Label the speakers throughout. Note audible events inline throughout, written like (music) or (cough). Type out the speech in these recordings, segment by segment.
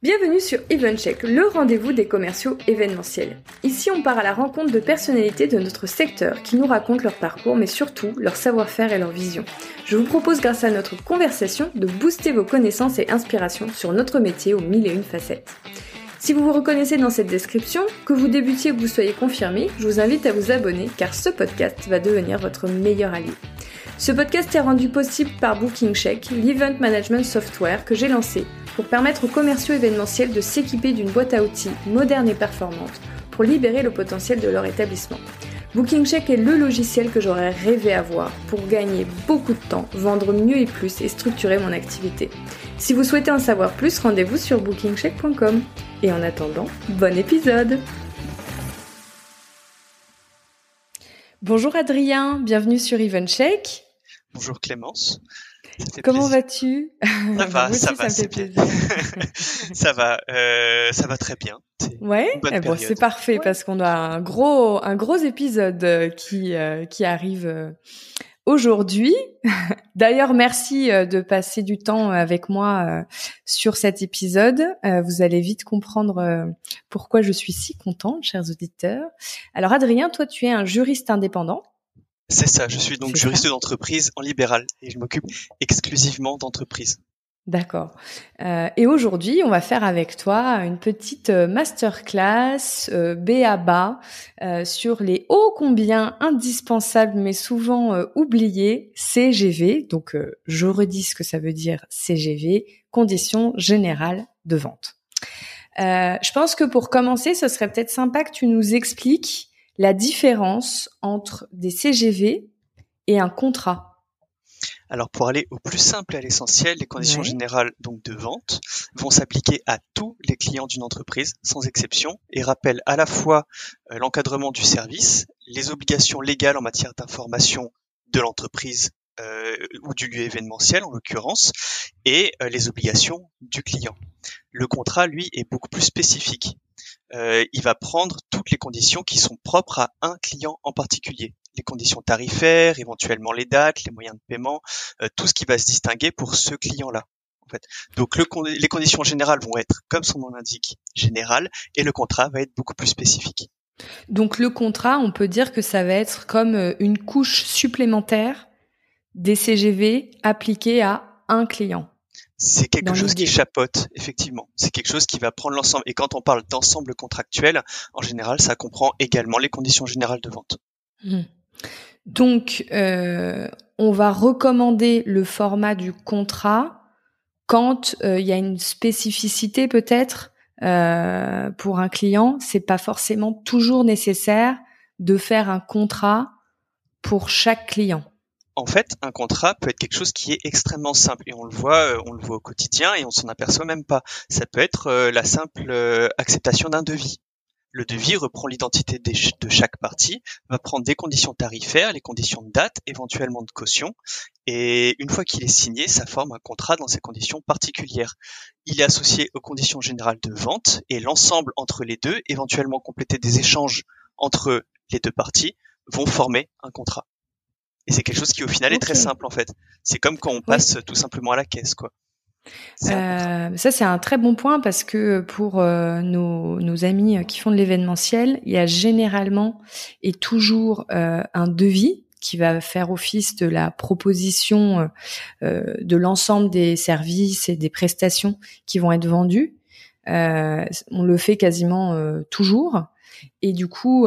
Speaker 1: Bienvenue sur EventCheck, le rendez-vous des commerciaux événementiels. Ici, on part à la rencontre de personnalités de notre secteur qui nous racontent leur parcours, mais surtout leur savoir-faire et leur vision. Je vous propose, grâce à notre conversation, de booster vos connaissances et inspirations sur notre métier aux mille et une facettes. Si vous vous reconnaissez dans cette description, que vous débutiez ou que vous soyez confirmé, je vous invite à vous abonner car ce podcast va devenir votre meilleur allié. Ce podcast est rendu possible par BookingCheck, l'event management software que j'ai lancé pour permettre aux commerciaux événementiels de s'équiper d'une boîte à outils moderne et performante pour libérer le potentiel de leur établissement. BookingCheck est le logiciel que j'aurais rêvé avoir pour gagner beaucoup de temps, vendre mieux et plus et structurer mon activité. Si vous souhaitez en savoir plus, rendez-vous sur bookingcheck.com. Et en attendant, bon épisode Bonjour Adrien, bienvenue sur EventCheck.
Speaker 2: Bonjour Clémence.
Speaker 1: Comment vas-tu (laughs)
Speaker 2: Ça va, ça va, ça, (laughs) ça va, euh, ça va très bien.
Speaker 1: Ouais, eh bon, c'est parfait parce qu'on a un gros, un gros épisode euh, qui euh, qui arrive euh, aujourd'hui. (laughs) D'ailleurs, merci de passer du temps avec moi sur cet épisode. Vous allez vite comprendre pourquoi je suis si contente, chers auditeurs. Alors, Adrien, toi, tu es un juriste indépendant.
Speaker 2: C'est ça, je suis donc juriste d'entreprise en libéral et je m'occupe exclusivement d'entreprise.
Speaker 1: D'accord. Euh, et aujourd'hui, on va faire avec toi une petite euh, masterclass euh, BABA euh, sur les hauts combien indispensables mais souvent euh, oubliés CGV. Donc, je redis ce que ça veut dire CGV, conditions générales de vente. je pense que pour commencer, ce serait peut-être sympa que tu nous expliques la différence entre des CGV et un contrat
Speaker 2: alors pour aller au plus simple et à l'essentiel, les conditions générales donc de vente vont s'appliquer à tous les clients d'une entreprise sans exception et rappellent à la fois euh, l'encadrement du service, les obligations légales en matière d'information de l'entreprise euh, ou du lieu événementiel en l'occurrence, et euh, les obligations du client. Le contrat, lui, est beaucoup plus spécifique. Euh, il va prendre toutes les conditions qui sont propres à un client en particulier. Les conditions tarifaires, éventuellement les dates, les moyens de paiement, euh, tout ce qui va se distinguer pour ce client-là. En fait. Donc le, les conditions générales vont être, comme son nom l'indique, générales, et le contrat va être beaucoup plus spécifique.
Speaker 1: Donc le contrat, on peut dire que ça va être comme euh, une couche supplémentaire des CGV appliqués à un client.
Speaker 2: C'est quelque chose qui chapote, effectivement. C'est quelque chose qui va prendre l'ensemble. Et quand on parle d'ensemble contractuel, en général, ça comprend également les conditions générales de vente.
Speaker 1: Mmh. Donc, euh, on va recommander le format du contrat quand euh, il y a une spécificité peut-être euh, pour un client. C'est pas forcément toujours nécessaire de faire un contrat pour chaque client
Speaker 2: en fait, un contrat peut être quelque chose qui est extrêmement simple et on le voit, euh, on le voit au quotidien et on s'en aperçoit même pas. Ça peut être euh, la simple euh, acceptation d'un devis. Le devis reprend l'identité de chaque partie, va prendre des conditions tarifaires, les conditions de date, éventuellement de caution, et une fois qu'il est signé, ça forme un contrat dans ces conditions particulières. Il est associé aux conditions générales de vente et l'ensemble entre les deux, éventuellement compléter des échanges entre les deux parties, vont former un contrat. Et c'est quelque chose qui au final est très simple en fait. C'est comme quand on passe tout simplement à la caisse quoi.
Speaker 1: Euh, ça c'est un très bon point parce que pour euh, nos, nos, amis qui font de l'événementiel, il y a généralement et toujours euh, un devis qui va faire office de la proposition euh, de l'ensemble des services et des prestations qui vont être vendus. on le fait quasiment toujours et du coup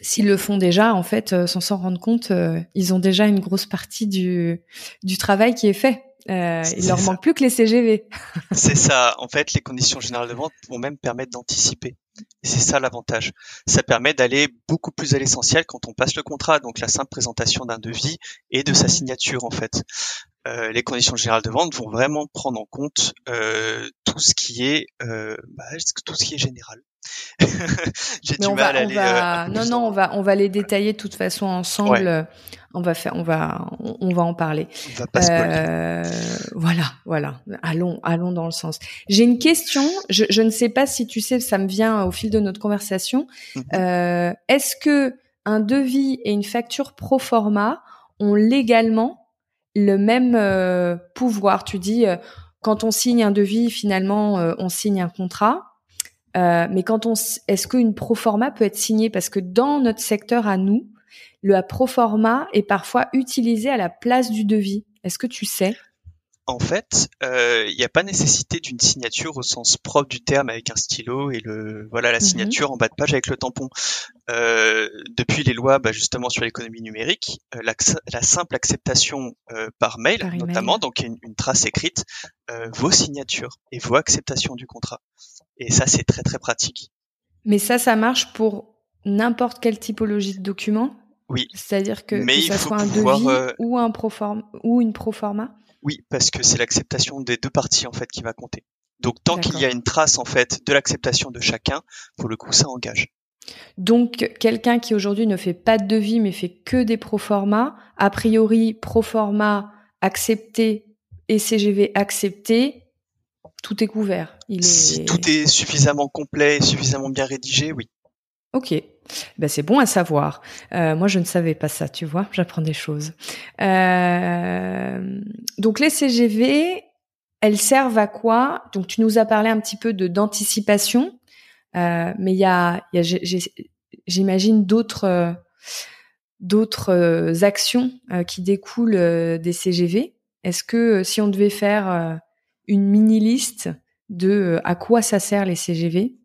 Speaker 1: s'ils le font déjà, en fait, euh, sans s'en rendre compte, euh, ils ont déjà une grosse partie du, du travail qui est fait. Euh, il leur manque plus que les CGV.
Speaker 2: c'est ça. En fait, les conditions générales de vente vont même permettre d'anticiper. C'est ça l'avantage. Ça permet d'aller beaucoup plus à l'essentiel quand on passe le contrat, donc la simple présentation d'un devis et de sa signature en fait. Euh, les conditions générales de vente vont vraiment prendre en compte euh, tout ce qui est euh, bah, tout ce qui est général. (laughs)
Speaker 1: J'ai du mal à aller. Euh, (laughs) non, non, on va, on va les détailler de toute façon ensemble. On va faire, on va, on, va en parler.
Speaker 2: On va pas
Speaker 1: euh, voilà, voilà. Allons, allons dans le sens. J'ai une question. Je, je, ne sais pas si tu sais, ça me vient au fil de notre conversation. Mhm. euh, Est-ce que un devis et une facture pro forma ont légalement le même pouvoir? Tu dis quand on signe un devis, finalement, on signe un contrat. Euh, mais quand on, est-ce qu'une proforma peut être signée? Parce que dans notre secteur à nous, le proforma est parfois utilisé à la place du devis. Est-ce que tu sais?
Speaker 2: En fait, euh, il n'y a pas nécessité d'une signature au sens propre du terme avec un stylo et le voilà la mhm. signature en bas de page avec le tampon. Euh, depuis les lois bah, justement sur l'économie numérique, euh, la, simple acceptation par mail, notamment, donc une, une, trace écrite, vos signatures et vos acceptations du contrat. Et ça, c'est très très pratique.
Speaker 1: Mais ça, ça marche pour n'importe quelle typologie de document?
Speaker 2: Oui.
Speaker 1: C'est-à-dire que, que ça soit un devis ou un proforma ou une proforma?
Speaker 2: Oui, parce que c'est l'acceptation des deux parties en fait qui va compter. Donc tant qu'il y a une trace en fait de l'acceptation de chacun, pour le coup ça engage.
Speaker 1: Donc quelqu'un qui aujourd'hui ne fait pas de devis mais fait que des proforma, a priori proforma accepté et CGV accepté, tout est couvert.
Speaker 2: Il est... Si tout est suffisamment complet et suffisamment bien rédigé, oui.
Speaker 1: Ok, ben, c'est bon à savoir. Euh, moi, je ne savais pas ça, tu vois, j'apprends des choses. Euh, donc les CGV, elles servent à quoi? Donc tu nous as parlé un petit peu de d'anticipation, euh, mais il y a, y a j'imagine d'autres d'autres actions qui découlent des CGV. Est-ce que si on devait faire une mini liste de à quoi ça sert les CGV,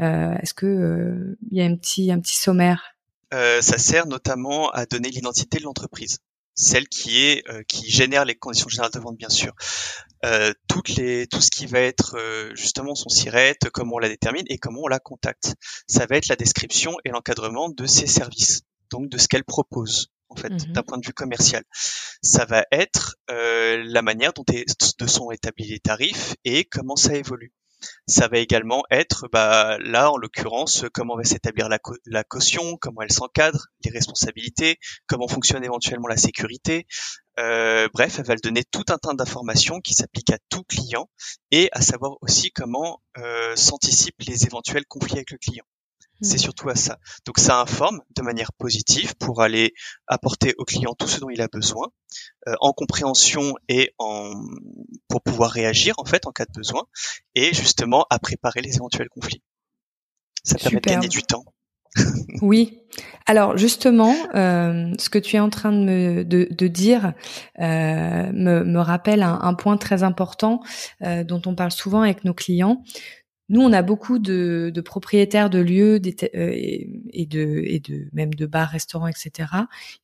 Speaker 1: euh, est-ce que euh, il y a un petit un petit sommaire?
Speaker 2: Euh, Ça sert notamment à donner l'identité de l'entreprise celle qui est qui génère les conditions générales de vente bien sûr. Euh, toutes les tout ce qui va être justement son sirette, comment on la détermine et comment on la contacte. Ça va être la description et l'encadrement de ses services, donc de ce qu'elle propose en fait mmh d'un point de vue commercial. Ça va être la manière dont est, de sont établis les tarifs et comment ça évolue. Ça va également être, bah, là en l'occurrence, comment va s'établir la, la, caution, comment elle s'encadre, les responsabilités, comment fonctionne éventuellement la sécurité. Euh, bref, elle va le donner tout un tas d'informations qui s'appliquent à tout client et à savoir aussi comment euh, s'anticipent les éventuels conflits avec le client. C'est mmh. surtout à ça. Donc ça informe de manière positive pour aller apporter au client tout ce dont il a besoin, euh, en compréhension et en pour pouvoir réagir en fait en cas de besoin, et justement à préparer les éventuels conflits. Ça permet de gagner du temps. (laughs)
Speaker 1: oui. Alors justement, euh, ce que tu es en train de me de, de dire euh, me, me, rappelle un, un, point très important euh, dont on parle souvent avec nos clients. Nous, on a beaucoup de, propriétaires de lieux euh, et, de, même de bars, restaurants, etc.,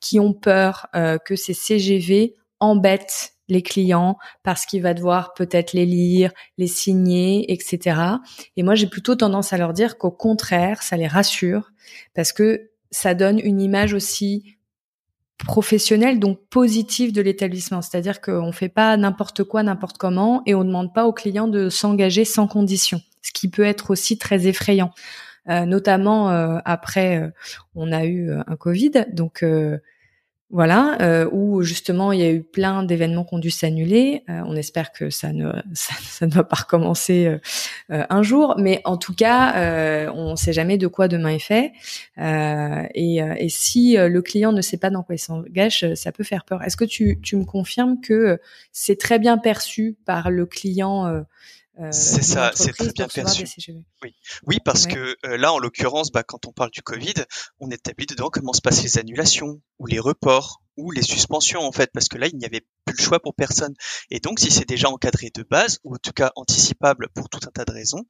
Speaker 1: qui ont peur euh, que ces CGV embêtent les clients parce qu'il va devoir peut-être les lire, les signer, etc. Et moi, j'ai plutôt tendance à leur dire qu'au contraire, ça les rassure parce que ça donne une image aussi professionnelle, donc positive de l'établissement. C'est-à-dire qu'on fait pas n'importe quoi, n'importe comment, et on demande pas aux clients de s'engager sans condition ce qui peut être aussi très effrayant. Euh, notamment euh, après, euh, on a eu un Covid, donc voilà, où justement il y a eu plein d'événements qui ont dû s'annuler. on espère que ça ne (laughs) ça, ne va pas recommencer un jour, mais en tout cas, on ne sait jamais de quoi demain est fait. Et, et, si le client ne sait pas dans quoi il s'engage, ça peut faire peur. Est-ce que tu, tu me confirmes que c'est très bien perçu par le client
Speaker 2: euh, c'est ça, c'est très bien perçu. Oui, oui, parce que euh, là, en l'occurrence, bah, quand on parle du Covid, on établit dedans comment se passent les annulations ou les reports ou les suspensions en fait, parce que là, il n'y avait plus le choix pour personne. Et donc, si c'est déjà encadré de base ou en tout cas anticipable pour tout un tas de raisons,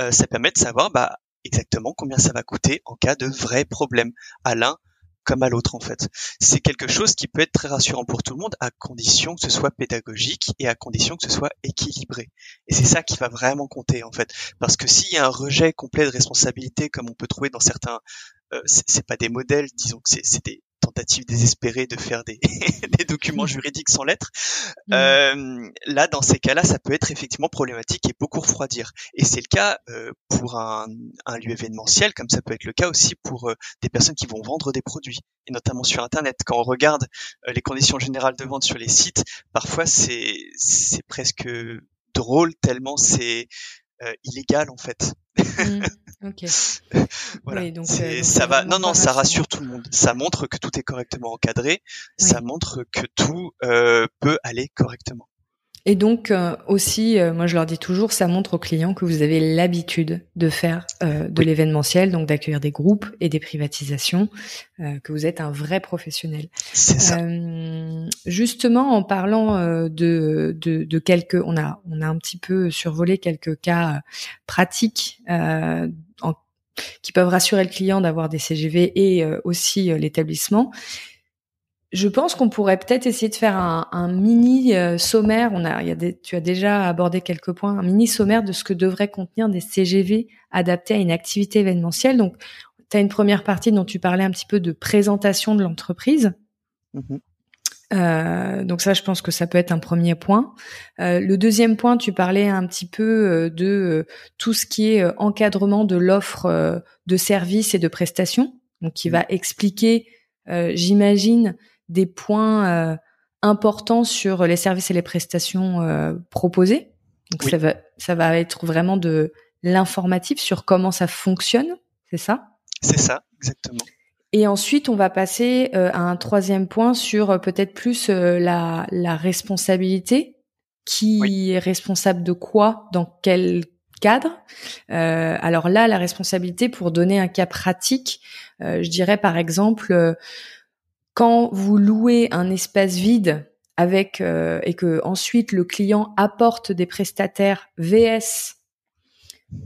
Speaker 2: euh, ça permet de savoir bah, exactement combien ça va coûter en cas de vrais problèmes à l'un comme à l'autre en fait. C'est quelque chose qui peut être très rassurant pour tout le monde à condition que ce soit pédagogique et à condition que ce soit équilibré. Et c'est ça qui va vraiment compter en fait. Parce que s'il y a un rejet complet de responsabilité comme on peut trouver dans certains, euh, c'est pas des modèles, disons que c'est des, tentative désespérée de faire des, (laughs) des documents juridiques sans lettres. Mmh. Euh, là, dans ces cas-là, ça peut être effectivement problématique et beaucoup refroidir. Et c'est le cas euh, pour un, un, lieu événementiel, comme ça peut être le cas aussi pour euh, des personnes qui vont vendre des produits, et notamment sur Internet. Quand on regarde euh, les conditions générales de vente sur les sites, parfois c'est presque drôle tellement c'est euh, illégal en fait.
Speaker 1: Mmh, ok. (laughs)
Speaker 2: voilà. donc, euh, ça va. Non, non, ça rassure tout le monde. Ça montre que tout est correctement encadré. Ça montre que tout euh, peut aller correctement.
Speaker 1: Et donc euh, aussi, euh, moi je leur dis toujours, ça montre aux clients que vous avez l'habitude de faire euh, de l'événementiel, donc d'accueillir des groupes et des privatisations, que vous êtes un vrai professionnel.
Speaker 2: C'est ça.
Speaker 1: justement, en parlant de, de, de, quelques, on a on a un petit peu survolé quelques cas pratiques en, qui peuvent rassurer le client d'avoir des CGV et aussi l'établissement je pense qu'on pourrait peut-être essayer de faire un, mini euh, sommaire. On a, il y a des, tu as déjà abordé quelques points, un mini sommaire de ce que devraient contenir des CGV adaptés à une activité événementielle. Donc, tu as une première partie dont tu parlais un petit peu de présentation de l'entreprise. Mm-hmm. Euh, donc ça, je pense que ça peut être un premier point. Euh, le deuxième point, tu parlais un petit peu de tout ce qui est encadrement de l'offre de services et de prestations, donc qui mm-hmm. va expliquer, j'imagine, des points euh, importants sur les services et les prestations euh, proposées. Donc ça va ça va être vraiment de l'informatif sur comment ça fonctionne, c'est ça?
Speaker 2: C'est ça, exactement.
Speaker 1: Et ensuite, on va passer euh, à un troisième point sur peut-être plus la, la responsabilité. Qui est responsable de quoi? Dans quel cadre? Alors là, la responsabilité, pour donner un cas pratique, je dirais par exemple quand vous louez un espace vide avec euh, et que ensuite le client apporte des prestataires VS,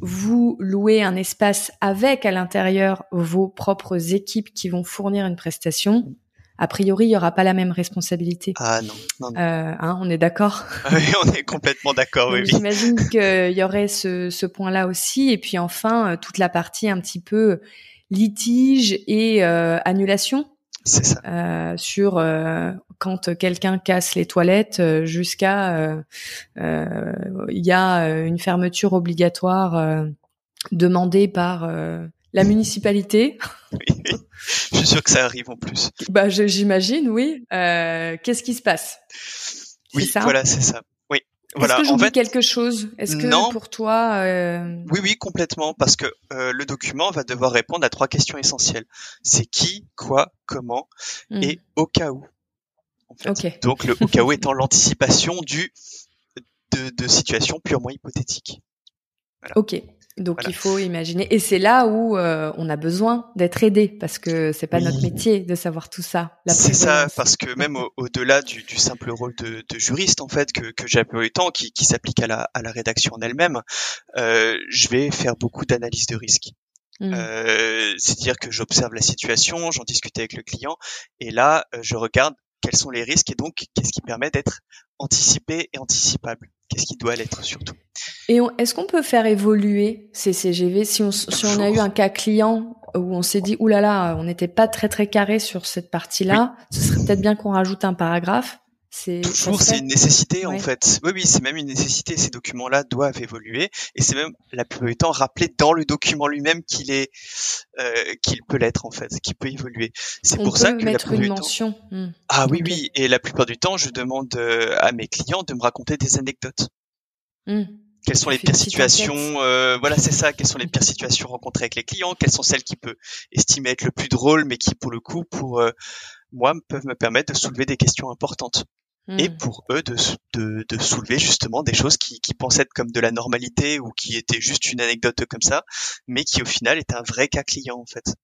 Speaker 1: vous louez un espace avec à l'intérieur vos propres équipes qui vont fournir une prestation. A priori, il y aura pas la même responsabilité.
Speaker 2: Ah non, non, non.
Speaker 1: Euh, hein, on est d'accord? (laughs)
Speaker 2: oui, on est complètement d'accord. Oui,
Speaker 1: J'imagine (laughs) qu'il y aurait ce, ce point-là aussi, et puis enfin euh, toute la partie un petit peu litige et euh, annulation
Speaker 2: ça.
Speaker 1: Euh, sur euh, quand quelqu'un casse les toilettes euh, jusqu'à il y a une fermeture obligatoire demandée par la municipalité.
Speaker 2: Oui, (laughs) je suis sûr que ça arrive en plus.
Speaker 1: Bah, j'imagine, oui. Qu'est-ce qui se passe?
Speaker 2: Oui, ça? voilà, c'est ça.
Speaker 1: Est-ce que j'oublie quelque chose? Est-ce que pour toi
Speaker 2: euh... Oui, oui, complètement, parce que euh, le document va devoir répondre à trois questions essentielles. C'est qui, quoi, comment, hmm. et au cas où. En fait. Donc le au cas où étant (laughs) l'anticipation du de, de situations purement hypothétiques.
Speaker 1: Voilà. Ok. Donc il faut imaginer, et c'est là où euh, on a besoin d'être aidé parce que c'est pas notre métier de savoir tout ça.
Speaker 2: C'est ça, parce que même au-delà du, du, simple rôle de, de, juriste en fait que, que j'ai peu temps, qui, qui s'applique à la, à la rédaction en elle-même, euh, je vais faire beaucoup d'analyse de risque. Mmh. Euh, C'est-à-dire que j'observe la situation, j'en discute avec le client, et là euh, je regarde quels sont les risques et donc qu'est-ce qui permet d'être anticipé et anticipable. Qu'est-ce qui doit l'être surtout.
Speaker 1: Et est-ce qu'on peut faire évoluer ces CGV si on, si on a eu un cas client où on s'est dit oulala, là là, on n'était pas très très carré sur cette partie-là, ce serait peut-être bien qu'on rajoute un paragraphe
Speaker 2: toujours c'est une nécessité en fait. Oui oui, c'est même une nécessité. Ces documents-là doivent évoluer et c'est même la plupart du temps rappelé dans le document lui-même qu'il est euh, qu'il peut l'être en fait, qu'il peut évoluer. C'est pour ça que
Speaker 1: mettre
Speaker 2: la
Speaker 1: une mention.
Speaker 2: Hmm. Ah oui oui, et la plupart du temps, je demande euh, à mes clients de me raconter des anecdotes. Hmm. Quelles sont les pires situations euh, Voilà, c'est ça. Quelles sont les pires situations rencontrées avec les clients? Quelles sont celles qui peuvent estimer être le plus drôle, mais qui, pour le coup, pour euh, moi, peuvent me permettre de soulever des questions importantes? Et hmm. pour eux de, de, de, soulever justement des choses qui, qui pensaient être comme de la normalité ou qui étaient juste une anecdote comme ça, mais qui au final est un vrai cas client en fait.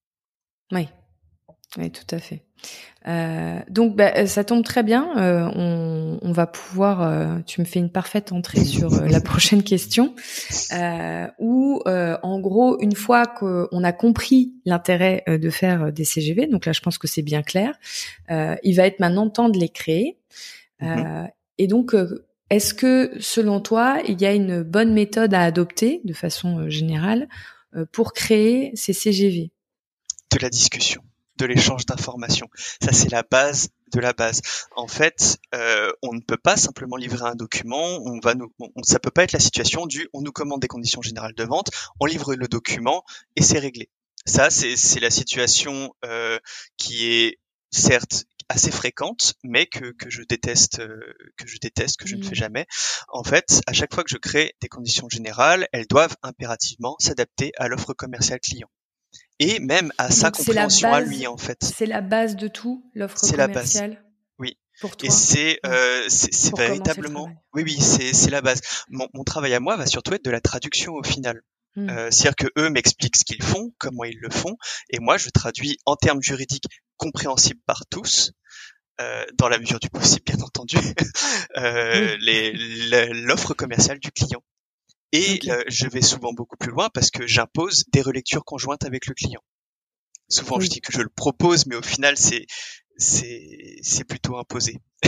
Speaker 1: Oui, oui, tout à fait. Euh, donc, bah, ça tombe très bien. Euh, on, on, va pouvoir. Euh, tu me fais une parfaite entrée (laughs) sur euh, la prochaine question, euh, où en gros, une fois qu'on a compris l'intérêt de faire des CGV, donc là, je pense que c'est bien clair. il va être maintenant temps de les créer. Mhm. Euh, et donc, euh, est-ce que, selon toi, il y a une bonne méthode à adopter, de façon euh, générale, pour créer ces CGV
Speaker 2: De la discussion, de l'échange d'informations. Ça, c'est la base de la base. En fait, euh, on ne peut pas simplement livrer un document. On va nous, on, ça peut pas être la situation du, on nous commande des conditions générales de vente, on livre le document et c'est réglé. Ça, c'est la situation euh, qui est certes assez fréquente, mais que, que je déteste, euh, que je déteste, que je ne fais mmh. jamais. En fait, à chaque fois que je crée des conditions générales, elles doivent impérativement s'adapter à l'offre commerciale client et même à sa compréhension à lui en fait.
Speaker 1: C'est la base de tout, l'offre commerciale.
Speaker 2: La base. Oui. et c'est euh, c'est véritablement, oui oui, c'est c'est la base. Mon, mon travail à moi va surtout être de la traduction au final. Mmh. Euh, C'est-à-dire que eux m'expliquent ce qu'ils font, comment ils le font, et moi je traduis en termes juridiques compréhensibles par tous, euh, dans la mesure du possible bien entendu, (laughs) euh, l'offre commerciale du client. Et euh, je vais souvent beaucoup plus loin parce que j'impose des relectures conjointes avec le client. Souvent, je dis que je le propose, mais au final, c'est c'est c'est plutôt imposé. (laughs)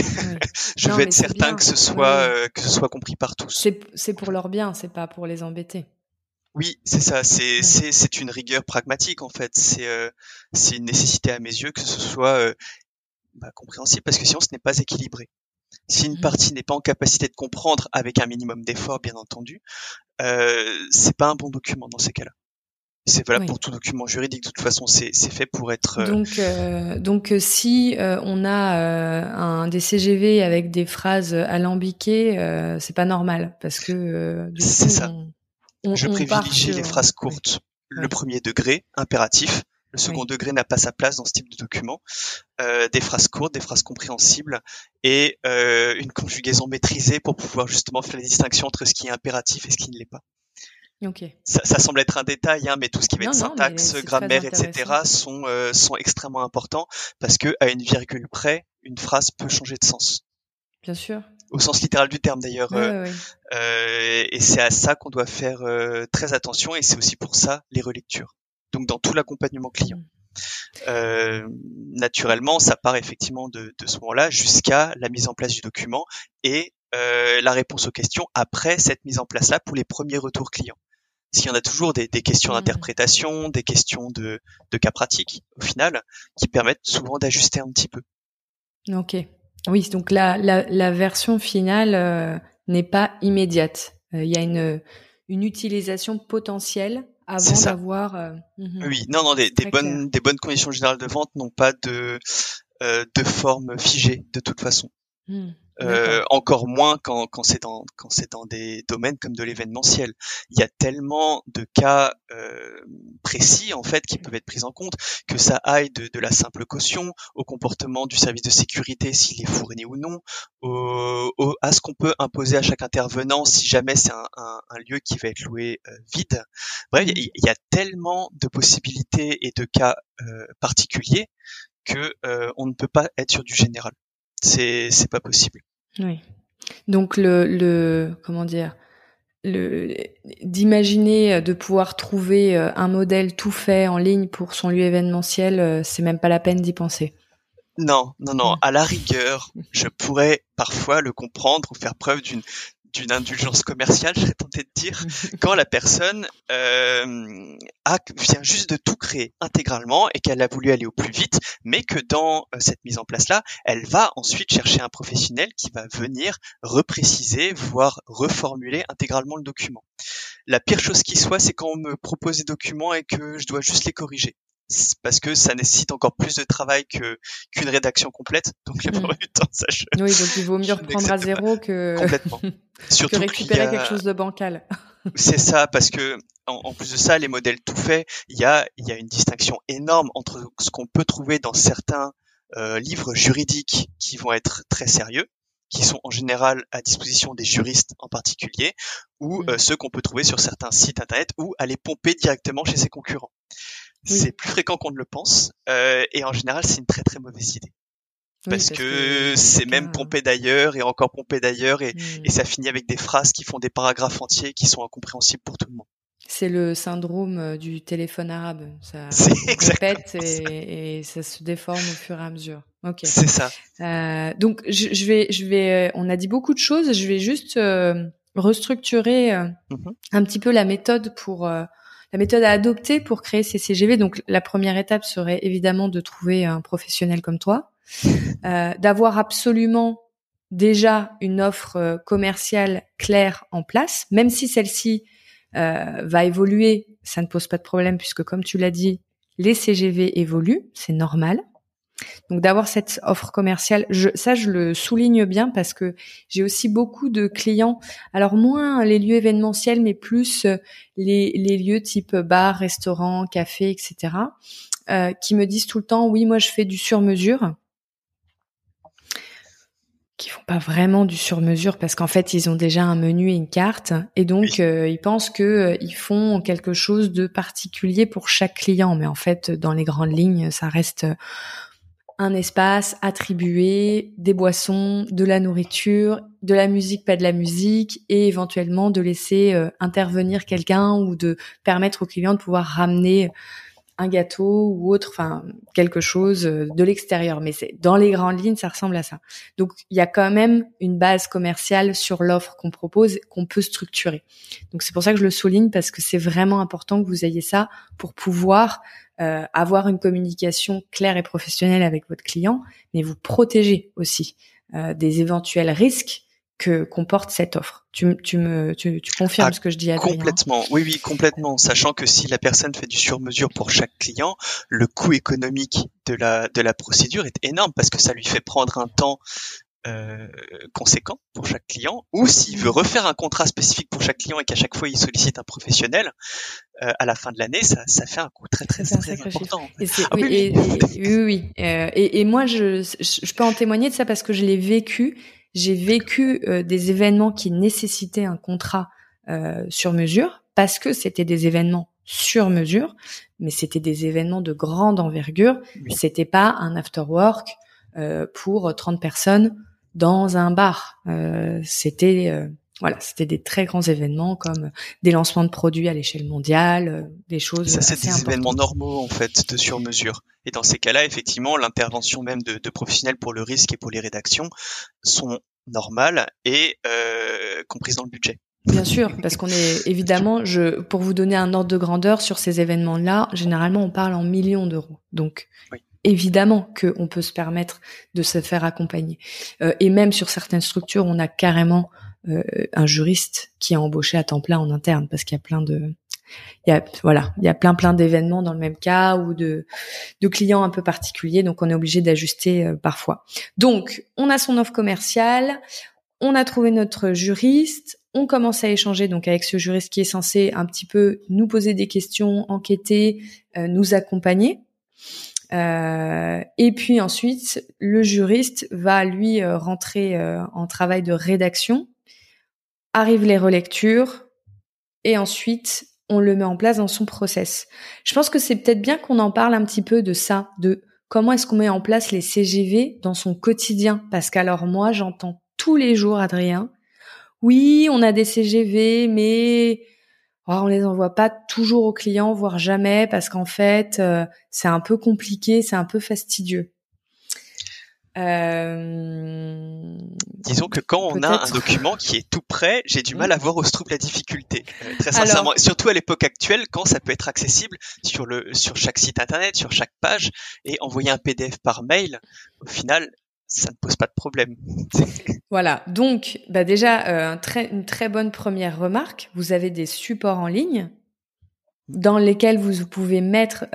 Speaker 2: je veux être certain que ce soit euh, que ce soit compris par tous.
Speaker 1: C'est c'est pour leur bien, c'est pas pour les embêter.
Speaker 2: Oui, c'est ça. C'est c'est c'est une rigueur pragmatique en fait. C'est euh, c'est une nécessité à mes yeux que ce soit euh, bah, compréhensible parce que sinon ce n'est pas équilibré. Si une mmh. partie n'est pas en capacité de comprendre avec un minimum d'effort, bien entendu, euh, c'est pas un bon document dans ces cas-là. C'est valable pour tout document juridique. De toute façon, c'est fait pour être.
Speaker 1: Euh, donc, euh, donc euh, si on a un des CGV avec des phrases alambiquées, c'est pas normal parce que.
Speaker 2: c'est ça. Je privilégie les phrases courtes. Le premier degré, impératif. Le second degré n'a pas sa place dans ce type de document. des phrases courtes, des phrases compréhensibles et une conjugaison maîtrisée pour pouvoir justement faire la distinction entre ce qui est impératif et ce qui ne l'est pas. Ça, ça, semble être un détail, hein, mais tout ce qui va être syntaxe, grammaire, etc. sont euh, sont extrêmement importants parce que à une virgule près, une phrase peut changer de sens.
Speaker 1: Bien sûr.
Speaker 2: Au sens littéral du terme d'ailleurs. Euh, euh, et c'est à ça qu'on doit faire euh, très attention et c'est aussi pour ça les relectures. Donc dans tout l'accompagnement client. Mm. Euh, naturellement, ça part effectivement de, de ce moment-là jusqu'à la mise en place du document et euh, la réponse aux questions après cette mise en place-là pour les premiers retours clients. Qu'il y en a toujours des, questions mmh. d'interprétation, des questions de, cas pratiques, au final, qui permettent souvent d'ajuster un petit peu.
Speaker 1: Ok. Oui, donc la, la, version finale euh, n'est pas immédiate. Euh, il y a une, une utilisation potentielle avant d'avoir. Euh,
Speaker 2: mmh oui, non, non, des, bonnes, des bonnes conditions générales de vente n'ont pas de, de forme figée de toute façon. Mmh. Euh, encore moins quand, quand c'est dans quand c'est dans des domaines comme de l'événementiel. Il y a tellement de cas euh, précis en fait qui peuvent être pris en compte que ça aille de, de la simple caution au comportement du service de sécurité s'il est fourni ou non, au, à ce qu'on peut imposer à chaque intervenant si jamais c'est un, un, un, lieu qui va être loué euh, vide. Bref, il y, a tellement de possibilités et de cas euh, particuliers que euh, on ne peut pas être sur du général. C'est c'est pas possible.
Speaker 1: Oui. Donc le, le comment dire le d'imaginer euh, de pouvoir trouver euh, un modèle tout fait en ligne pour son lieu événementiel, euh, c'est même pas la peine d'y penser.
Speaker 2: Non, non, non. À la rigueur, je pourrais parfois le comprendre ou faire preuve d'une d'une indulgence commerciale, (laughs) j'ai tenté de dire, (laughs) quand la personne euh, a, vient juste de tout créer intégralement et qu'elle a voulu aller au plus vite, mais que dans euh, cette mise en place-là, elle va ensuite chercher un professionnel qui va venir repréciser, voire reformuler intégralement le document. La pire chose qui soit, c'est quand on me propose des documents et que je dois juste les corriger parce que ça nécessite encore plus de travail que qu'une rédaction complète. Donc la plupart
Speaker 1: du temps, ça je, Oui, donc il vaut mieux reprendre à zéro que
Speaker 2: complètement. (laughs)
Speaker 1: Surtout que récupérer quelque chose de bancal. (laughs)
Speaker 2: C'est ça, parce que en, plus de ça, les modèles tout faits, il y a il y a une distinction énorme entre ce qu'on peut trouver dans certains euh, livres juridiques qui vont être très sérieux qui sont en général à disposition des juristes en particulier, ou mmh. euh, ceux qu'on peut trouver sur certains sites internet ou aller pomper directement chez ses concurrents. C'est plus fréquent qu'on ne le pense, euh, et en général, c'est une très très mauvaise idée. Parce, que, c'est même pompé d'ailleurs et encore pompé d'ailleurs et, mmh. et, ça finit avec des phrases qui font des paragraphes entiers qui sont incompréhensibles pour tout le monde.
Speaker 1: C'est le syndrome euh, du téléphone arabe. Ça (laughs) répète et, et, ça se déforme au fur et à mesure. Ok.
Speaker 2: C'est ça.
Speaker 1: Euh, donc je, je, vais, je vais. On a dit beaucoup de choses. Je vais juste euh, restructurer euh, mmh un petit peu la méthode pour euh, la méthode à adopter pour créer ces CGV. Donc la première étape serait évidemment de trouver un professionnel comme toi, (laughs) euh, d'avoir absolument déjà une offre euh, commerciale claire en place, même si celle-ci euh, va évoluer, ça ne pose pas de problème puisque comme tu l'as dit, les CGV évoluent, c'est normal. Donc d'avoir cette offre commerciale, je, ça je le souligne bien parce que j'ai aussi beaucoup de clients, alors moins les lieux événementiels, mais plus euh, les, les lieux type bar, restaurant, café, etc., euh, qui me disent tout le temps, oui, moi je fais du sur-mesure. qui font pas vraiment du sur-mesure parce qu'en fait ils ont déjà un menu et une carte et donc euh, ils pensent que euh, ils font quelque chose de particulier pour chaque client mais en fait dans les grandes lignes ça reste un espace attribué, des boissons, de la nourriture, de la musique, pas de la musique, et éventuellement de laisser euh, intervenir quelqu'un ou de permettre au client de pouvoir ramener un gâteau ou autre, enfin quelque chose euh, de l'extérieur. Mais c'est dans les grandes lignes, ça ressemble à ça. Donc il y a quand même une base commerciale sur l'offre qu'on propose, qu'on peut structurer. Donc c'est pour ça que je le souligne parce que c'est vraiment important que vous ayez ça pour pouvoir euh, avoir une communication claire et professionnelle avec votre client, mais vous protéger aussi euh, des éventuels risques que comporte cette offre. Tu, tu me tu, tu confirmes ah, ce que je dis à
Speaker 2: Complètement, oui oui complètement, sachant que si la personne fait du sur-mesure pour chaque client, le coût économique de la de la procédure est énorme parce que ça lui fait prendre un temps euh, conséquent pour chaque client, ou s'il veut refaire un contrat spécifique pour chaque client et qu'à chaque fois il sollicite un professionnel, euh, à la fin de l'année, ça, ça fait un coût très très, très, important.
Speaker 1: oui, oui, oui, euh, et, et, moi, je, je peux en témoigner de ça parce que je l'ai vécu j'ai vécu euh, des événements qui nécessitaient un contrat euh, sur mesure parce que c'était des événements sur mesure, mais c'était des événements de grande envergure. C'était pas un after work euh, pour 30 personnes dans un bar. Euh, c'était euh, voilà, c'était des très grands événements comme des lancements de produits à l'échelle mondiale, euh, des choses.
Speaker 2: Ça,
Speaker 1: c'est
Speaker 2: des événements normaux en fait de sur mesure. Et dans ces cas-là, effectivement, l'intervention même de, de, professionnels pour le risque et pour les rédactions sont normales et euh, comprises dans le budget.
Speaker 1: Bien sûr, parce qu'on est (laughs) évidemment, je, pour vous donner un ordre de grandeur sur ces événements-là, généralement on parle en millions d'euros. Donc oui évidemment qu'on peut se permettre de se faire accompagner. Euh, et même sur certaines structures, on a carrément un juriste qui est embauché à temps plein en interne parce qu'il y a plein de il y a voilà il y a plein plein d'événements dans le même cas ou de clients un peu particuliers donc on est obligé d'ajuster euh, parfois. Donc on a son offre commerciale on a trouvé notre juriste on commence à échanger donc avec ce juriste qui est censé un petit peu nous poser des questions enquêter euh, nous accompagner. Euh, et puis ensuite, le juriste va lui rentrer en travail de rédaction arrivent les relectures et ensuite on le met en place dans son process. Je pense que c'est peut-être bien qu'on en parle un petit peu de ça, de comment est-ce qu'on met en place les CGV dans son quotidien. Parce qu'alors moi, j'entends tous les jours, Adrien, oui, on a des CGV, mais oh, on les envoie pas toujours aux clients, voire jamais, parce qu'en fait, euh, c'est un peu compliqué, c'est un peu fastidieux.
Speaker 2: Euh... Disons que quand on a un document qui est tout prêt, j'ai du mal à voir où se trouve la difficulté. Euh, très sincèrement, surtout à l'époque actuelle, quand ça peut être accessible sur le sur chaque site internet, sur chaque page, et envoyer un PDF par mail, au final, ça ne pose pas de problème. (laughs)
Speaker 1: voilà. Donc, bah déjà, euh, très, une très bonne première remarque. Vous avez des supports en ligne dans lesquels vous pouvez mettre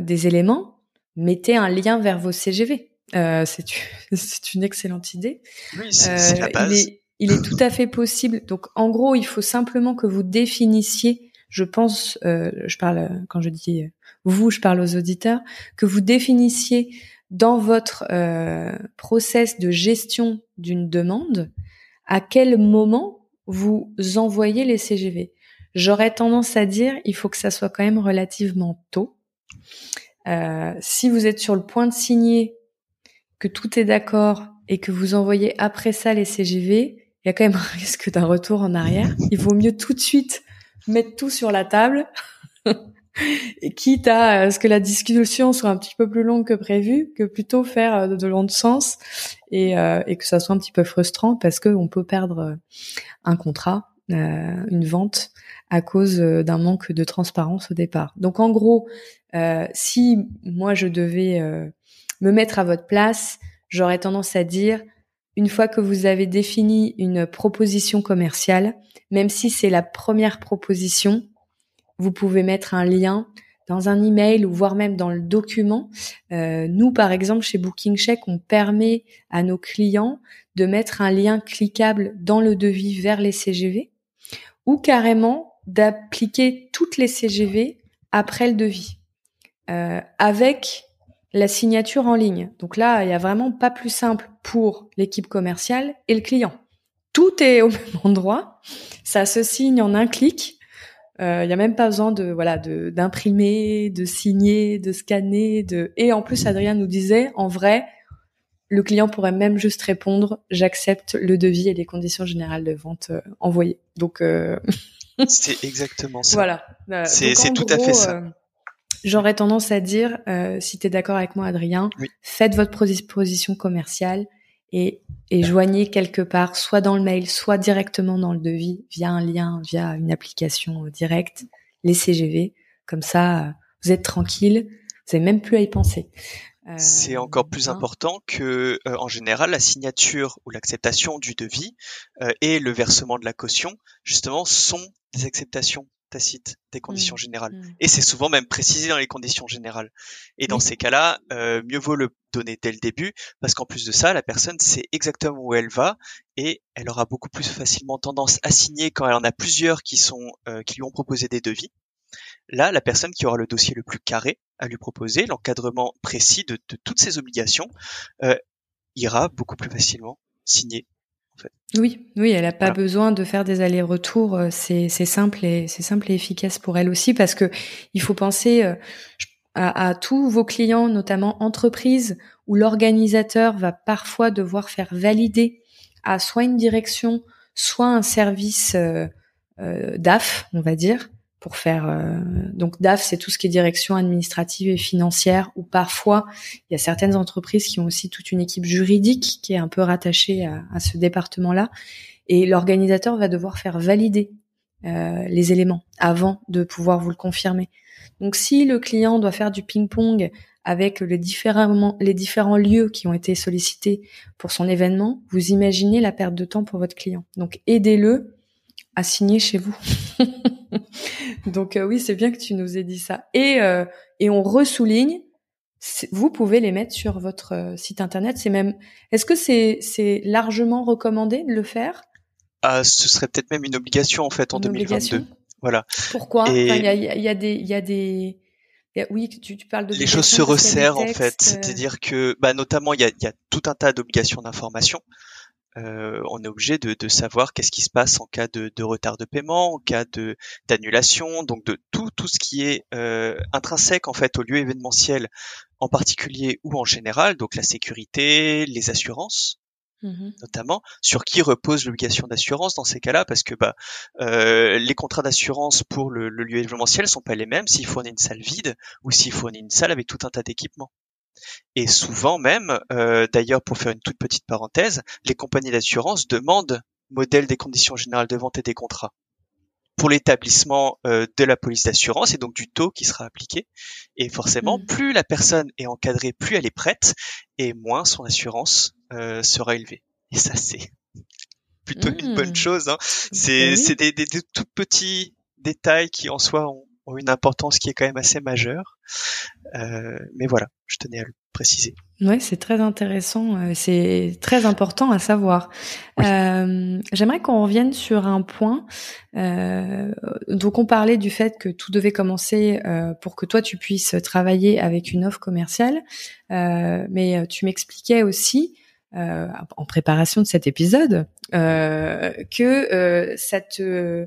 Speaker 1: des éléments. Mettez un lien vers vos CGV. Euh, (laughs) c'est une excellente idée.
Speaker 2: Oui, c'est la euh, base.
Speaker 1: Il est, il est tout à fait possible. Donc, en gros, il faut simplement que vous définissiez, je pense, euh, je parle quand je dis vous, je parle aux auditeurs, que vous définissiez dans votre process de gestion d'une demande à quel moment vous envoyez les CGV. J'aurais tendance à dire, il faut que ça soit quand même relativement tôt. Euh, si vous êtes sur le point de signer que tout est d'accord et que vous envoyez après ça les CGV, il y a quand même un (laughs) risque d'un retour en arrière. Il vaut mieux tout de suite mettre tout sur la table, (laughs) quitte à ce que la discussion soit un petit peu plus longue que prévu, que plutôt faire euh, de long sens et, euh, et, que ça soit un petit peu frustrant parce qu'on peut perdre euh, un contrat, une vente à cause d'un manque de transparence au départ. Donc en gros, si moi je devais me mettre à votre place, j'aurais tendance à dire, une fois que vous avez défini une proposition commerciale, même si c'est la première proposition, vous pouvez mettre un lien dans un email ou voire même dans le document. Euh, nous, par exemple, chez Booking Check, on permet à nos clients de mettre un lien cliquable dans le devis vers les CGV ou carrément d'appliquer toutes les CGV après le devis, euh, la signature en ligne. Donc là, il y a vraiment pas plus simple pour l'équipe commerciale et le client. Tout est au (laughs) même endroit, ça se signe en un clic. Euh, il y a même pas besoin de voilà de d'imprimer, de signer, de scanner, de et en plus Adrien nous disait en vrai le client pourrait même juste répondre j'accepte le devis et les conditions générales de vente euh, envoyées. Donc euh... (laughs)
Speaker 2: c'est exactement ça.
Speaker 1: Voilà.
Speaker 2: C'est tout à fait ça.
Speaker 1: J'aurais tendance à dire, si tu es d'accord avec moi, Adrien, faites votre proposition commerciale et, et joignez quelque part, soit dans le mail, soit directement dans le devis, via un lien, via une application directe, les CGV. Comme ça, vous êtes tranquille, vous n'avez même plus à y penser.
Speaker 2: C'est encore plus important que, euh, en général, la signature ou l'acceptation du devis euh, et le versement de la caution, justement, sont des acceptations tacites des conditions mmh. générales. Mmh. Et c'est souvent même précisé dans les conditions générales. Et dans ces cas-là, euh, mieux vaut le donner dès le début, parce qu'en plus de ça, la personne sait exactement où elle va et elle aura beaucoup plus facilement tendance à signer quand elle en a plusieurs qui sont qui lui ont proposé des devis. Là, la personne qui aura le dossier le plus carré à lui proposer, l'encadrement précis de, toutes ses obligations, euh, ira beaucoup plus facilement signer. En fait.
Speaker 1: Oui, oui, elle n'a pas besoin de faire des allers-retours. Euh, c'est simple et c'est simple et efficace pour elle aussi parce que il faut penser euh, à, à tous vos clients, notamment entreprises, où l'organisateur va parfois devoir faire valider à soit une direction, soit un service euh, DAF, on va dire, pour faire euh, donc DAF c'est tout ce qui est direction administrative et financière ou parfois il y a certaines entreprises qui ont aussi toute une équipe juridique qui est un peu rattachée à, ce département là et l'organisateur va devoir faire valider euh, les éléments avant de pouvoir vous le confirmer donc si le client doit faire du ping-pong avec les différents, les différents lieux qui ont été sollicités pour son événement, vous imaginez la perte de temps pour votre client. Donc aidez-le à signer chez vous. (laughs) Donc euh, oui, c'est bien que tu nous aies dit ça. Et euh, et on ressouligne, vous pouvez les mettre sur votre euh, site internet. C'est même, est-ce que c'est c'est largement recommandé de le faire?
Speaker 2: Ah, ce serait peut-être même une obligation en fait en 2022. Voilà.
Speaker 1: Pourquoi? Il y, a, y, a, des il y a des oui, tu, tu, parles de
Speaker 2: les choses se resserrent en fait, c'est-à-dire que bah notamment il y a, y a tout un tas d'obligations d'information euh, on est obligé de, de savoir qu'est-ce qui se passe en cas de, de, retard de paiement, en cas de d'annulation, donc de tout tout ce qui est euh, intrinsèque en fait au lieu événementiel en particulier ou en général, donc la sécurité, les assurances. Mmh notamment sur qui repose l'obligation d'assurance dans ces cas-là parce que bah euh, les contrats d'assurance pour le, le lieu événementiel sont pas les mêmes s'il fournit une salle vide ou s'il fournit une salle avec tout un tas d'équipements. Et souvent même, euh, d'ailleurs pour faire une toute petite parenthèse, les compagnies d'assurance demandent modèle des conditions générales de vente et des contrats pour l'établissement euh, de la police d'assurance et donc du taux qui sera appliqué. Et forcément, mmh. plus la personne est encadrée, plus elle est prête, et moins son assurance euh, sera élevée. Et ça, c'est plutôt une bonne mmh. chose. Hein. C'est des, des, des, tout petits détails qui en soi ont, ont une importance qui est quand même assez majeure. Euh, mais voilà, je tenais à le préciser.
Speaker 1: Ouais, c'est très intéressant, euh, c'est très important à savoir. Euh, J'aimerais qu'on revienne sur un point. Euh, donc, on parlait du fait que tout devait commencer euh, pour que toi tu puisses travailler avec une offre commerciale, euh, mais tu m'expliquais aussi euh, en préparation de cet épisode euh, que euh, ça te,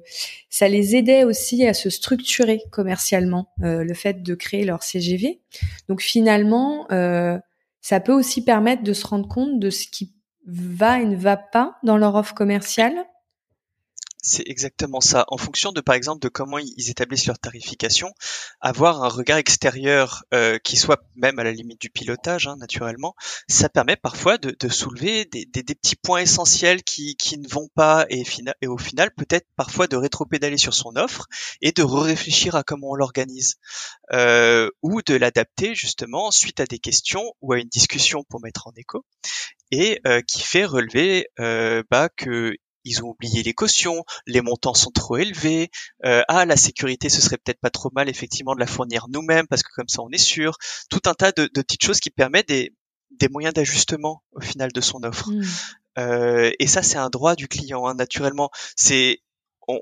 Speaker 1: ça les aidait aussi à se structurer commercialement le fait de créer leur CGV. Donc finalement, ça peut aussi permettre de se rendre compte de ce qui va et ne va pas dans leur offre commerciale
Speaker 2: c'est exactement ça. En fonction de, par exemple, de comment ils établissent leur tarification, avoir un regard extérieur euh, qui soit même à la limite du pilotage, hein, naturellement, ça permet parfois de, soulever des, petits points essentiels qui, ne vont pas et, et au final peut-être parfois de rétro-pédaler sur son offre et de réfléchir à comment on l'organise euh, ou de l'adapter justement suite à des questions ou à une discussion pour mettre en écho et euh, qui fait relever bah, que ils ont oublié les cautions, les montants sont trop élevés, euh, ah la sécurité ce serait peut-être pas trop mal effectivement de la fournir nous-mêmes parce que comme ça on est sûr, tout un tas de, petites choses qui permettent des, des moyens d'ajustement au final de son offre. Mmh. Euh, et ça c'est un droit du client hein, naturellement. C'est on,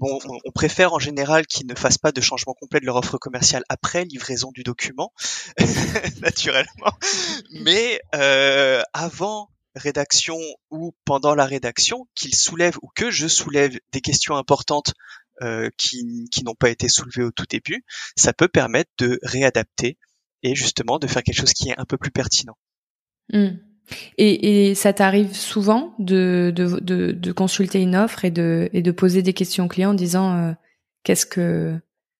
Speaker 2: bon, on, préfère en général qu'ils ne fassent pas de changement complet de leur offre commerciale après livraison du document, (laughs) naturellement. Mais euh, avant rédaction ou pendant la rédaction, qu'ils soulèvent ou que je soulève des questions importantes euh, qui, qui n'ont pas été soulevées au tout début, ça peut permettre de réadapter et justement de faire quelque chose qui est un peu plus pertinent.
Speaker 1: Hmm. Et, et, ça t'arrive souvent de, de, de, de, consulter une offre et de, et de poser des questions aux clients en disant euh, qu'est-ce que...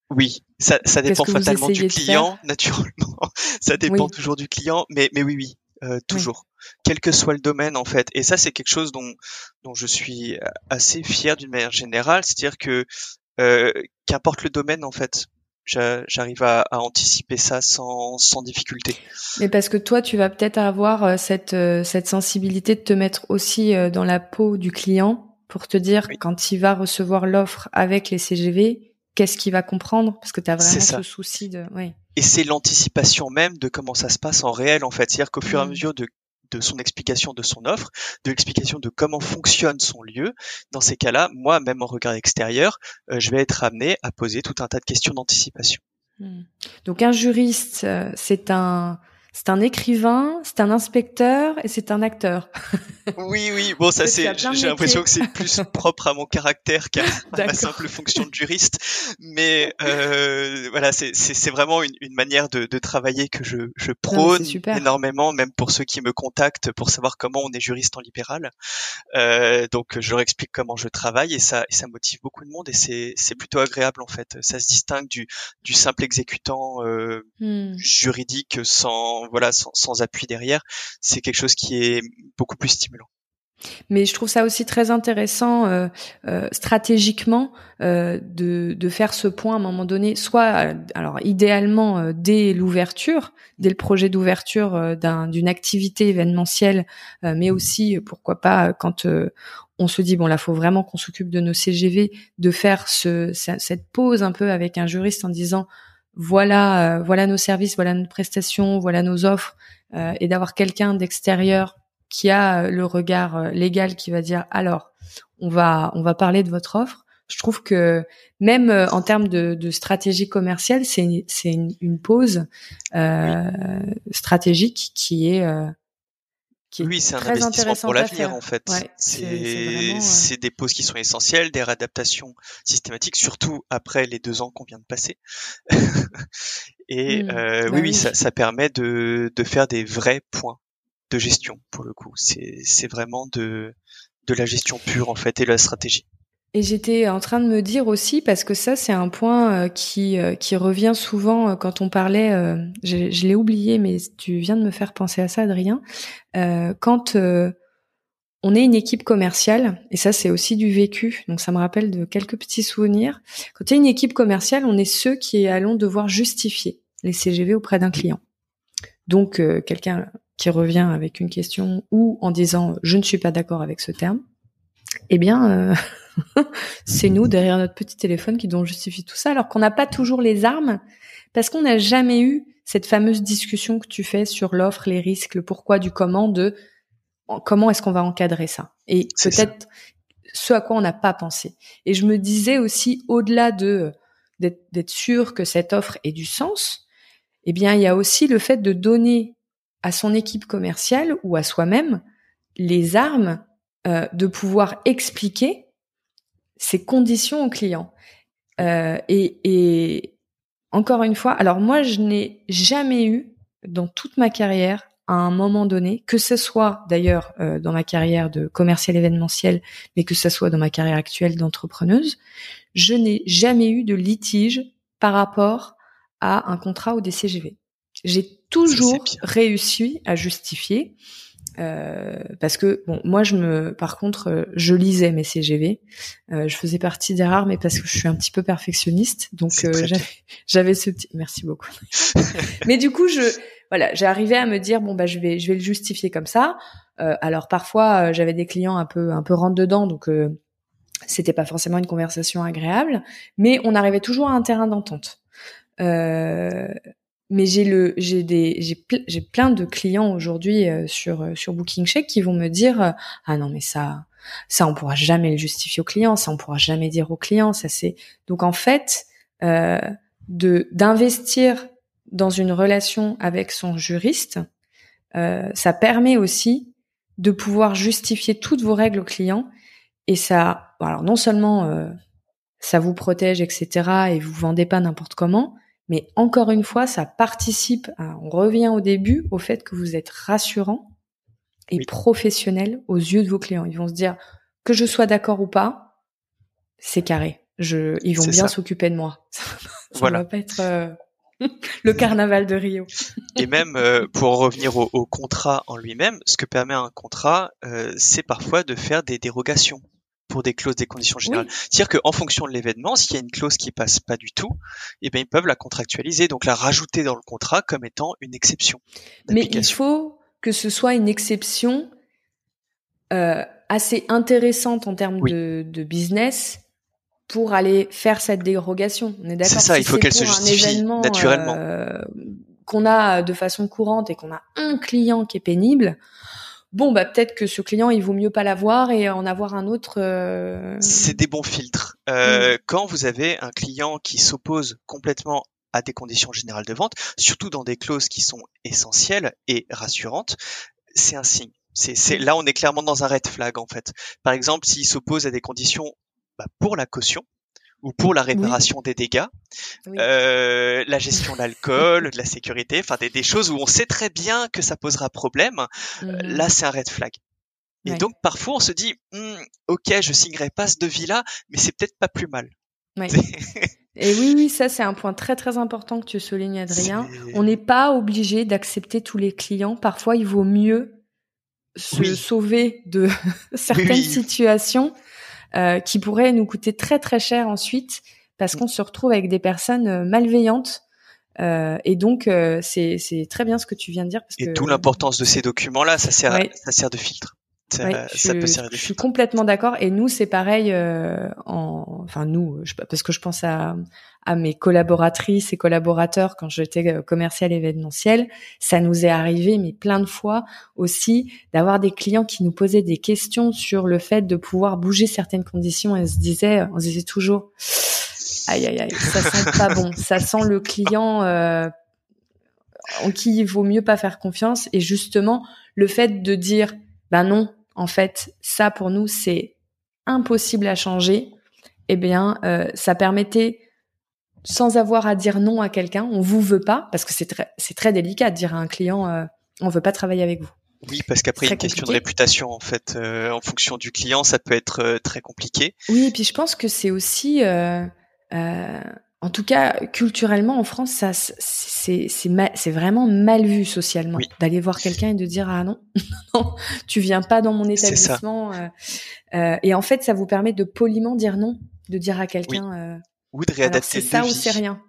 Speaker 2: Oui, ça, ça dépend fatalement du client, (laughs) naturellement. ça dépend toujours du client, mais, mais oui, oui, euh, toujours. Quel que soit le domaine, en fait. Et ça, c'est quelque chose dont, dont je suis assez fier d'une manière générale, c'est-à-dire que euh, qu'importe le domaine, en fait, j'arrive à, anticiper ça sans, sans difficulté.
Speaker 1: Mais parce que toi, tu vas peut-être avoir euh, cette, euh, cette sensibilité de te mettre aussi euh, dans la peau du client pour te dire quand il va recevoir l'offre avec les CGV, qu'est-ce qu'il va comprendre? Parce que tu as vraiment ce souci de... Oui.
Speaker 2: Et c'est l'anticipation même de comment ça se passe en réel, en fait. C'est-à-dire qu'au fur et à mmh. mesure de de son explication de son offre, de l'explication de comment fonctionne son lieu. Dans ces cas-là, moi, même en regard extérieur, euh, je vais être amené à poser tout un tas de questions d'anticipation.
Speaker 1: Hmm. Donc un juriste, euh, c'est un c'est un écrivain, c'est un inspecteur et c'est un acteur.
Speaker 2: oui, oui. Bon, ça c'est. J'ai l'impression que c'est plus (laughs) propre à mon caractère qu'à (laughs) ma simple fonction de juriste. Mais euh, voilà, c'est vraiment une, une, manière de, de, travailler que je, je prône énormément, même pour ceux qui me contactent pour savoir comment on est juriste en libéral. Euh, donc, je leur explique comment je travaille et ça, et ça motive beaucoup de monde et c'est plutôt agréable en fait. Ça se distingue du, du simple exécutant euh, hmm. juridique sans voilà sans, appui derrière, c'est quelque chose qui est beaucoup plus stimulant.
Speaker 1: Mais je trouve ça aussi très intéressant euh, euh, stratégiquement euh, de, faire ce point à un moment donné, soit alors idéalement dès l'ouverture, dès le projet d'ouverture d'une activité événementielle, mais aussi pourquoi pas quand on se dit bon là faut vraiment qu'on s'occupe de nos CGV, de faire ce, cette pause un peu avec un juriste en disant voilà, euh, voilà nos services, voilà nos prestations, voilà nos offres, euh, et d'avoir quelqu'un d'extérieur qui a euh, le regard légal qui va dire alors on va on va parler de votre offre. Je trouve que même en termes de, stratégie commerciale, c'est c'est une, pause stratégique qui est
Speaker 2: oui, c'est un investissement pour l'avenir en fait. c'est des pauses qui sont essentielles, des réadaptations systématiques, surtout après les deux ans qu'on vient de passer. (laughs) Et mmh. euh, bah oui, oui, ça, ça permet de, de faire des vrais points de gestion pour le coup. C'est vraiment de, de la gestion pure en fait et de la stratégie.
Speaker 1: Et j'étais en train de me dire aussi, parce que ça c'est un point euh, qui, euh, qui revient souvent euh, quand on parlait, je, l'ai oublié, mais tu viens de me faire penser à ça, Adrien, quand on est une équipe commerciale, et ça c'est aussi du vécu, donc ça me rappelle de quelques petits souvenirs, quand tu es une équipe commerciale, on est ceux qui allons devoir justifier les CGV auprès d'un client. Donc quelqu'un qui revient avec une question ou en disant je ne suis pas d'accord avec ce terme, eh bien (laughs) c'est nous derrière notre petit téléphone qui devons justifier tout ça, alors qu'on n'a pas toujours les armes, parce qu'on n'a jamais eu cette fameuse discussion que tu fais sur l'offre, les risques, le pourquoi du comment, de comment est-ce qu'on va encadrer ça. Et peut-être ce à quoi on n'a pas pensé. Et je me disais aussi, au-delà de d'être sûr que cette offre ait du sens, eh bien, il y a aussi le fait de donner à son équipe commerciale ou à soi-même les armes euh, de pouvoir expliquer ses conditions au client. Euh, et, et, encore une fois, alors moi, je n'ai jamais eu dans toute ma carrière à un moment donné, que ce soit d'ailleurs euh, dans ma carrière de commercial événementiel, mais que ce soit dans ma carrière actuelle d'entrepreneuse, je n'ai jamais eu de litige par rapport à un contrat ou des CGV. J'ai toujours réussi à justifier euh, parce que bon, moi je me, par contre, euh, je lisais mes CGV. Euh, je faisais partie des rares, mais parce que je suis un petit peu perfectionniste, donc (laughs) j'avais ce petit. Merci beaucoup. (laughs) mais du coup, je, voilà, j'ai arrivé à me dire bon bah je vais, je vais le justifier comme ça. alors parfois j'avais des clients un peu, un peu rentre dedans, donc c'était pas forcément une conversation agréable, mais on arrivait toujours à un terrain d'entente. Euh, mais j'ai le j'ai des j'ai j'ai plein de clients aujourd'hui euh, sur euh, sur Booking Check qui vont me dire euh, ah non mais ça Ça, on pourra jamais le justifier au client. Ça, on pourra jamais dire au client. Ça, c'est donc en fait euh, de d'investir dans une relation avec son juriste. Euh, ça permet aussi de pouvoir justifier toutes vos règles au client et ça, alors non seulement ça vous protège, etc. et vous vendez pas n'importe comment, mais encore une fois, ça participe, on revient au début, au fait que vous êtes rassurant et professionnel aux yeux de vos clients. Ils vont se dire que je sois d'accord ou pas, c'est carré. Je, ils vont bien s'occuper de moi. (laughs) ça voilà. va pas être euh, (laughs) le carnaval de Rio.
Speaker 2: Et même euh, pour revenir au, contrat en lui-même, ce que permet un contrat, euh, c'est parfois de faire des dérogations pour des clauses des conditions générales. C'est-à-dire qu'en fonction de l'événement, s'il y a une clause qui passe pas du tout, eh bien ils peuvent la contractualiser, donc la rajouter dans le contrat comme étant une exception.
Speaker 1: Mais il faut que ce soit une exception euh, assez intéressante en termes de, de, business pour aller faire cette dérogation.
Speaker 2: On est d'accord. C'est ça, il faut qu'elle se justifie naturellement.
Speaker 1: Euh, qu'on a de façon courante et qu'on a un client qui est pénible, bon bah peut-être que ce client il vaut mieux pas l'avoir et en avoir un autre. Euh...
Speaker 2: C'est des bons filtres. Euh, mm. Quand vous avez un client qui s'oppose complètement à des conditions générales de vente, surtout dans des clauses qui sont essentielles et rassurantes, c'est un signe. C'est mm. là on est clairement dans un red flag en fait. Par exemple, s'il s'oppose à des conditions bah, pour la caution, ou pour la réparation des dégâts, euh, la gestion de l'alcool, (laughs) de la sécurité, enfin des, des, choses où on sait très bien que ça posera problème. Euh, mmh. là, c'est un red flag. Et donc parfois on se dit, hm, ok, je signerai pas ce devis-là, mais c'est peut-être pas plus mal.
Speaker 1: Et oui, oui, ça c'est un point très très important que tu soulignes, Adrien. On n'est pas obligé d'accepter tous les clients. Parfois, il vaut mieux se sauver de (laughs) certaines situations euh, qui pourrait nous coûter très très cher ensuite parce qu'on se retrouve avec des personnes euh, malveillantes. Euh, et donc euh, c'est c'est très bien ce que tu viens de dire. Parce
Speaker 2: et d'où l'importance de ces documents-là, ça sert ça sert de filtre.
Speaker 1: Ça, ça peut servir de je suis complètement d'accord. Et nous, c'est pareil. Euh, en, enfin, nous, je, parce que je pense à, à mes collaboratrices et collaborateurs quand j'étais euh, commercial événementiel, ça nous est arrivé, mais plein de fois aussi, d'avoir des clients qui nous posaient des questions sur le fait de pouvoir bouger certaines conditions et on se disait, on se disait toujours, aïe aïe aïe, ça sent pas bon, (laughs) ça sent le client euh, en qui il vaut mieux pas faire confiance et justement le fait de dire, ben non, en fait, ça pour nous c'est impossible à changer. Eh bien, euh, ça permettait sans avoir à dire non à quelqu'un, on vous veut pas, parce que c'est très, c'est très délicat de dire à un client, euh, on veut pas travailler avec vous.
Speaker 2: Oui, parce qu'après, une question de réputation, en fait, euh, en fonction du client, ça peut être euh, très compliqué.
Speaker 1: Oui, et puis je pense que c'est aussi, en tout cas, culturellement, en France, ça, c'est, c'est, c'est vraiment mal vu socialement d'aller voir quelqu'un et de dire ah non, (laughs) non, tu viens pas dans mon établissement. et en fait, ça vous permet de poliment dire non, de dire à quelqu'un
Speaker 2: ou de réadapter
Speaker 1: C'est ça ou c'est rien.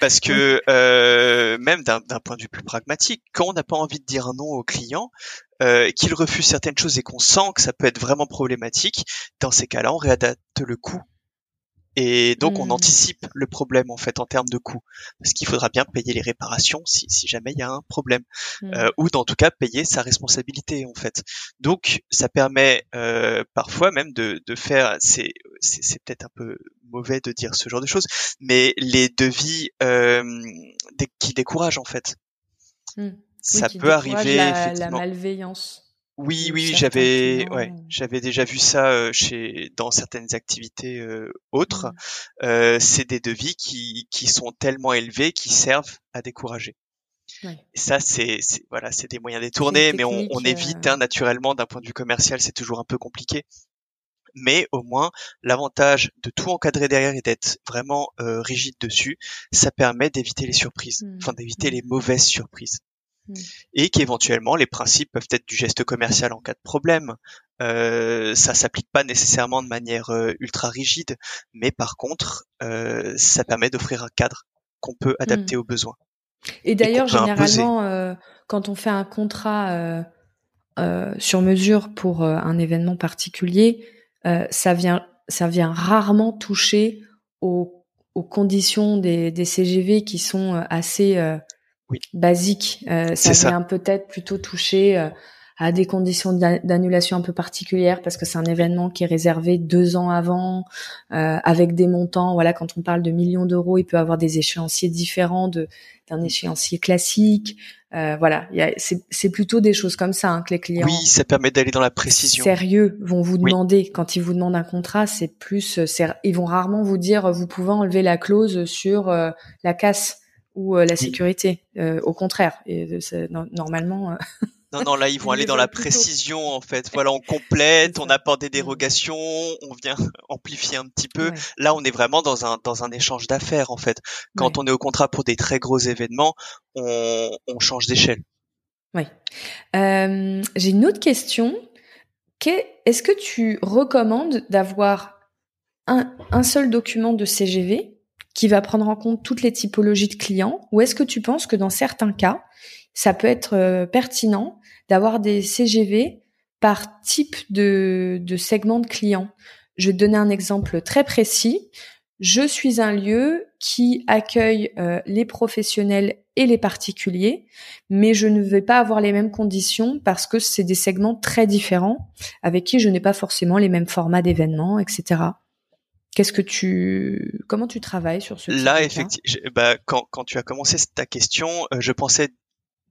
Speaker 2: Parce que (laughs) euh, même d'un point de vue plus pragmatique, quand on n'a pas envie de dire non au client, euh, qu'il refuse certaines choses et qu'on sent que ça peut être vraiment problématique, dans ces cas-là, on réadapte le coût et donc on mmh. anticipe le problème en fait en termes de coûts, parce qu'il faudra bien payer les réparations si, si jamais il y a un problème, mmh. euh, ou dans tout cas payer sa responsabilité en fait. Donc ça permet euh, parfois même de, de faire, c'est c'est peut-être un peu mauvais de dire ce genre de choses, mais les devis euh, qui découragent en fait.
Speaker 1: Mmh. Ça peut arriver. La, la malveillance.
Speaker 2: Oui, oui, j'avais, ouais, j'avais déjà vu ça euh, chez dans certaines activités euh, autres. Mmh. Euh, c'est des devis qui qui sont tellement élevés qui servent à décourager. Et ça, c'est voilà, c'est des moyens détournés, mais on, on évite hein, naturellement d'un point de vue commercial, c'est toujours un peu compliqué. Mais au moins, l'avantage de tout encadrer derrière et d'être vraiment rigide dessus, ça permet d'éviter les surprises, mmh. enfin d'éviter mmh. les mauvaises surprises. Mm. et qu'éventuellement les principes peuvent être du geste commercial en cas de problème. Euh, ça s'applique pas nécessairement de manière euh, ultra rigide, mais par contre, euh, ça permet d'offrir un cadre qu'on peut adapter mm. aux besoins.
Speaker 1: Et d'ailleurs, généralement, euh, quand on fait un contrat sur mesure pour un événement particulier, ça vient, ça vient rarement toucher aux, aux conditions des, des, CGV qui sont assez oui. basique. Euh, ça vient peut-être plutôt toucher euh, à des conditions d'annulation un peu particulières parce que c'est un événement qui est réservé deux ans avant, euh, avec des montants. Voilà, quand on parle de millions d'euros, il peut avoir des échéanciers différents de d'un échéancier classique. Euh, voilà, c'est plutôt des choses comme ça hein, que les clients.
Speaker 2: Oui, ça permet d'aller dans la précision.
Speaker 1: Sérieux, vont vous demander quand ils vous demandent un contrat, c'est plus, ils vont rarement vous dire vous pouvez enlever la clause sur euh, la casse ou euh, la sécurité. Euh, au contraire, et normalement.
Speaker 2: Non, non, là, ils vont (laughs) aller dans la précision, en fait. Voilà, on complète, on apporte des mmh. dérogations, on vient (laughs) amplifier un petit peu. Là, on est vraiment dans un, dans un échange d'affaires, en fait. Quand on est au contrat pour des très gros événements, on, on change d'échelle.
Speaker 1: Oui. Euh, J'ai une autre question. Est-ce que tu recommandes d'avoir un, un seul document de CGV qui va prendre en compte toutes les typologies de clients ou est-ce que tu penses que dans certains cas, ça peut être euh, pertinent d'avoir des CGV par type de, de segment de client. Je vais te donner un exemple très précis. Je suis un lieu qui accueille euh, les professionnels et les particuliers, mais je ne vais pas avoir les mêmes conditions parce que c'est des segments très différents avec qui je n'ai pas forcément les mêmes formats d'événements, etc. Qu'est-ce que tu, comment tu travailles sur ce
Speaker 2: Là, effectivement, bah, quand, quand tu as commencé ta question, euh, je pensais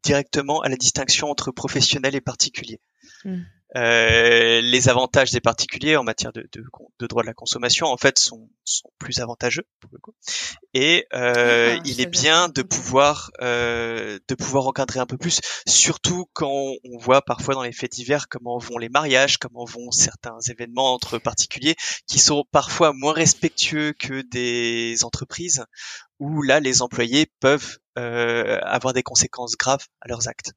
Speaker 2: directement à la distinction entre professionnel et particulier. Hmm. Euh, les avantages des particuliers en matière de, de, de, droit de la consommation en fait sont, sont plus avantageux pour le coup. et euh, ah, il est bien de pouvoir euh, de pouvoir encadrer un peu plus surtout quand on voit parfois dans les faits divers comment vont les mariages comment vont certains événements entre particuliers qui sont parfois moins respectueux que des entreprises où là les employés peuvent euh, avoir des conséquences graves à leurs actes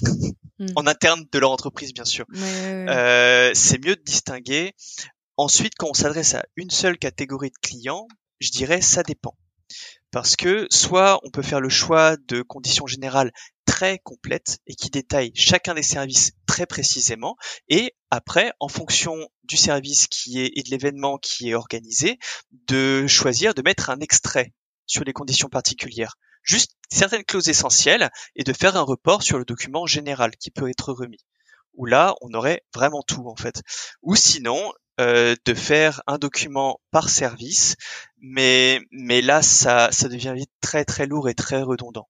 Speaker 2: (laughs) Hmm. en interne de leur entreprise, bien sûr. Euh, c'est mieux de distinguer. Ensuite, quand on s'adresse à une seule catégorie de clients, je dirais ça dépend. Parce que soit on peut faire le choix de conditions générales très complètes et qui détaillent chacun des services très précisément, et après, en fonction du service qui est et de l'événement qui est organisé, de choisir de mettre un extrait sur les conditions particulières juste certaines clauses essentielles et de faire un report sur le document général qui peut être remis. Où là, on aurait vraiment tout en fait. Ou sinon, euh, de faire un document par service, mais mais là, ça ça devient vite très très lourd et très redondant.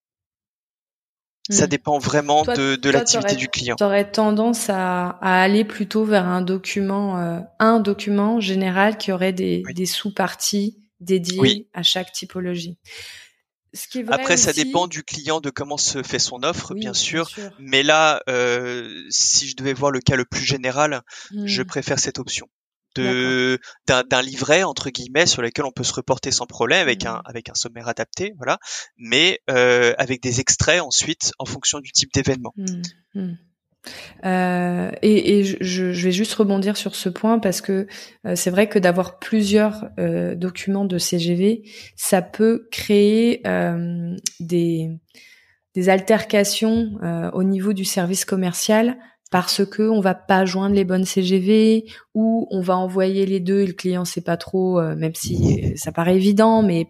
Speaker 2: Ça hmm. dépend vraiment de, de l'activité du client.
Speaker 1: Tu aurais tendance à, à, aller plutôt vers un document, euh, un document général qui aurait des, des sous-parties dédiées à chaque typologie.
Speaker 2: Après, ça dépend du client de comment se fait son offre, bien, sûr. Mais là, euh, si je devais voir le cas le plus général, je mmh. préfère cette option de d'un livret entre guillemets sur lequel on peut se reporter sans problème avec un mmh. avec un sommaire adapté, voilà. Mais euh, avec des extraits ensuite en fonction du type d'événement.
Speaker 1: Mmh. Euh, et, je, vais juste rebondir sur ce point parce que euh, c'est vrai que d'avoir plusieurs euh, documents de CGV, ça peut créer des, altercations au niveau du service commercial parce que on va pas joindre les bonnes CGV ou on va envoyer les deux et le client sait pas trop, même si ça paraît évident, mais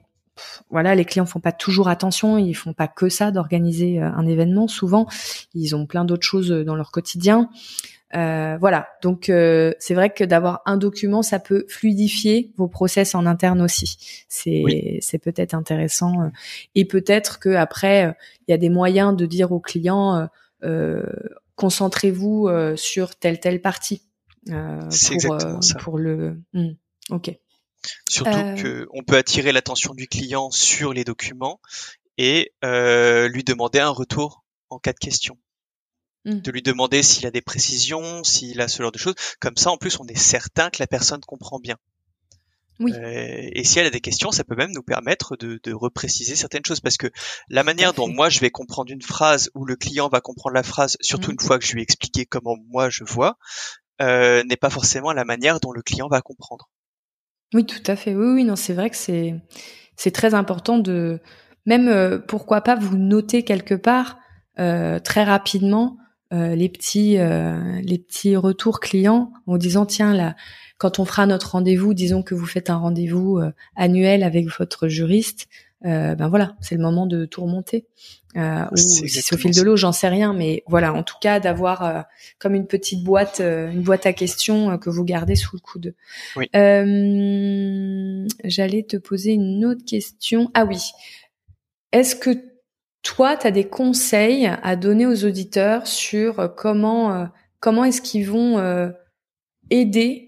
Speaker 1: voilà, les clients font pas toujours attention, ils font pas que ça d'organiser euh, un événement. Souvent, ils ont plein d'autres choses euh, dans leur quotidien. Euh, voilà, donc euh, c'est vrai que d'avoir un document, ça peut fluidifier vos process en interne aussi. C'est c'est peut-être intéressant et peut-être que après il y a des moyens de dire aux clients concentrez-vous sur telle telle partie
Speaker 2: pour
Speaker 1: pour le. Hmm, ok.
Speaker 2: Surtout euh... qu'on peut attirer l'attention du client sur les documents et euh, lui demander un retour en cas de question. Mmh. De lui demander s'il a des précisions, s'il a ce genre de choses. Comme ça, en plus, on est certain que la personne comprend bien. Oui. Euh, et si elle a des questions, ça peut même nous permettre de, de repréciser certaines choses parce que la manière dont moi je vais comprendre une phrase ou le client va comprendre la phrase, surtout mmh. une fois que je lui ai expliqué comment moi je vois, euh, n'est pas forcément la manière dont le client va comprendre.
Speaker 1: Oui, tout à fait. Oui, oui, non, c'est vrai que c'est c'est très important de même euh, pourquoi pas vous noter quelque part euh, très rapidement euh, les petits les petits retours clients en disant tiens là quand on fera notre rendez-vous, disons que vous faites un rendez-vous annuel avec votre juriste, ben voilà, c'est le moment de tout remonter. ou si c'est au fil de l'eau, j'en sais rien, mais voilà, en tout cas d'avoir comme une petite boîte, une boîte à questions que vous gardez sous le coude. Oui. J'allais te poser une autre question. Ah oui, est-ce que toi, tu as des conseils à donner aux auditeurs sur comment comment est-ce qu'ils vont aider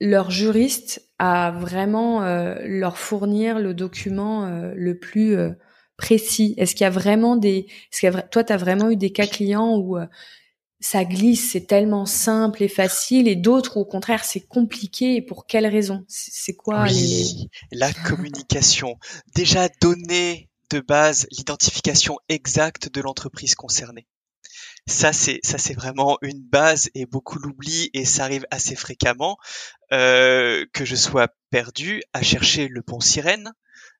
Speaker 1: leurs juristes à vraiment euh, leur fournir le document euh, le plus euh, précis. Est-ce qu'il y a vraiment des est-ce qu'il y a... toi tu as vraiment eu des cas clients où ça glisse, c'est tellement simple et facile et d'autres au contraire c'est compliqué et pour quelles raisons C'est quoi
Speaker 2: les... la (laughs) communication. Déjà donner de base l'identification exacte de l'entreprise concernée. Ça c'est ça c'est vraiment une base et beaucoup l'oublient et ça arrive assez fréquemment euh, que je sois perdu à chercher le bon sirène,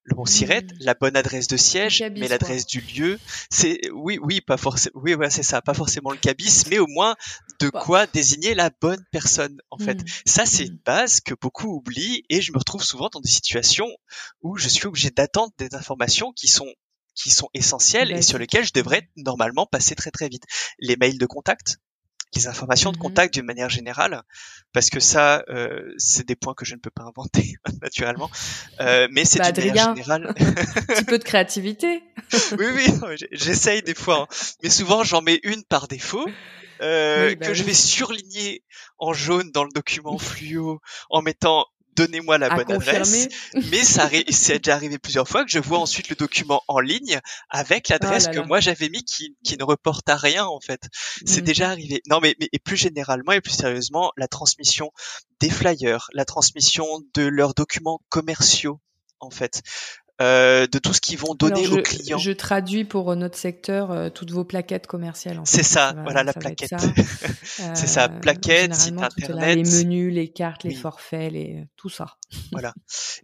Speaker 2: le bon sirène, mmh. la bonne adresse de siège, mais l'adresse du lieu. C'est oui oui pas forcément oui voilà c'est ça pas forcément le cabis mais au moins de bah. quoi désigner la bonne personne en fait. Mmh. Ça c'est une mmh. base que beaucoup oublient et je me retrouve souvent dans des situations où je suis obligé d'attendre des informations qui sont qui sont essentiels et sur lesquels je devrais normalement passer très très vite. Les mails de contact, les informations de mmh contact d'une manière générale, parce que ça, euh, c'est des points que je ne peux pas inventer (laughs) naturellement, euh, mais c'est bah, d'une manière générale.
Speaker 1: Un (laughs) petit peu de créativité. (laughs)
Speaker 2: oui, oui, j'essaye des fois, hein. mais souvent j'en mets une par défaut. Euh, bah que je vais surligner en jaune dans le document fluo en mettant donnez-moi la bonne adresse. Mais ça (laughs) c'est déjà arrivé plusieurs fois que je vois ensuite le document en ligne avec l'adresse oh que moi j'avais mis qui, qui ne reporte à rien en fait. C'est mmh. déjà arrivé. Non mais, mais et plus généralement et plus sérieusement, la transmission des flyers, la transmission de leurs documents commerciaux en fait. Euh, de tout ce qu'ils vont donner aux clients.
Speaker 1: Je traduis pour notre secteur euh, toutes vos plaquettes commerciales.
Speaker 2: C'est ça, voilà la plaquette. (laughs) c'est ça, euh, plaquette, site internet.
Speaker 1: les menus, les cartes, les forfaits, les... tout ça.
Speaker 2: voilà.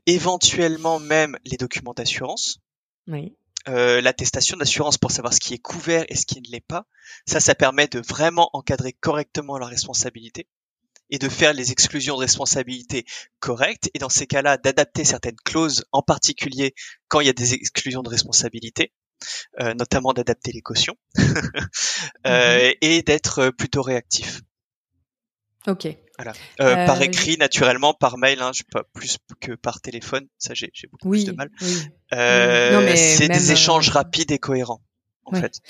Speaker 2: Éventuellement même les documents d'assurance.
Speaker 1: Oui.
Speaker 2: l'attestation d'assurance pour savoir ce qui est couvert et ce qui ne l'est pas. Ça, ça permet de vraiment encadrer correctement la responsabilité et de faire les exclusions de responsabilité correctes et dans ces cas-là d'adapter certaines clauses, en particulier quand il y a des exclusions de responsabilité. Euh, notamment d'adapter les cautions (laughs) euh, mhm. et d'être plutôt réactif.
Speaker 1: Ok.
Speaker 2: Voilà. Euh, par écrit, naturellement, par mail, hein, je pas plus que par téléphone. Ça, j'ai beaucoup plus de mal. Oui. c'est des échanges rapides et cohérents, en fait.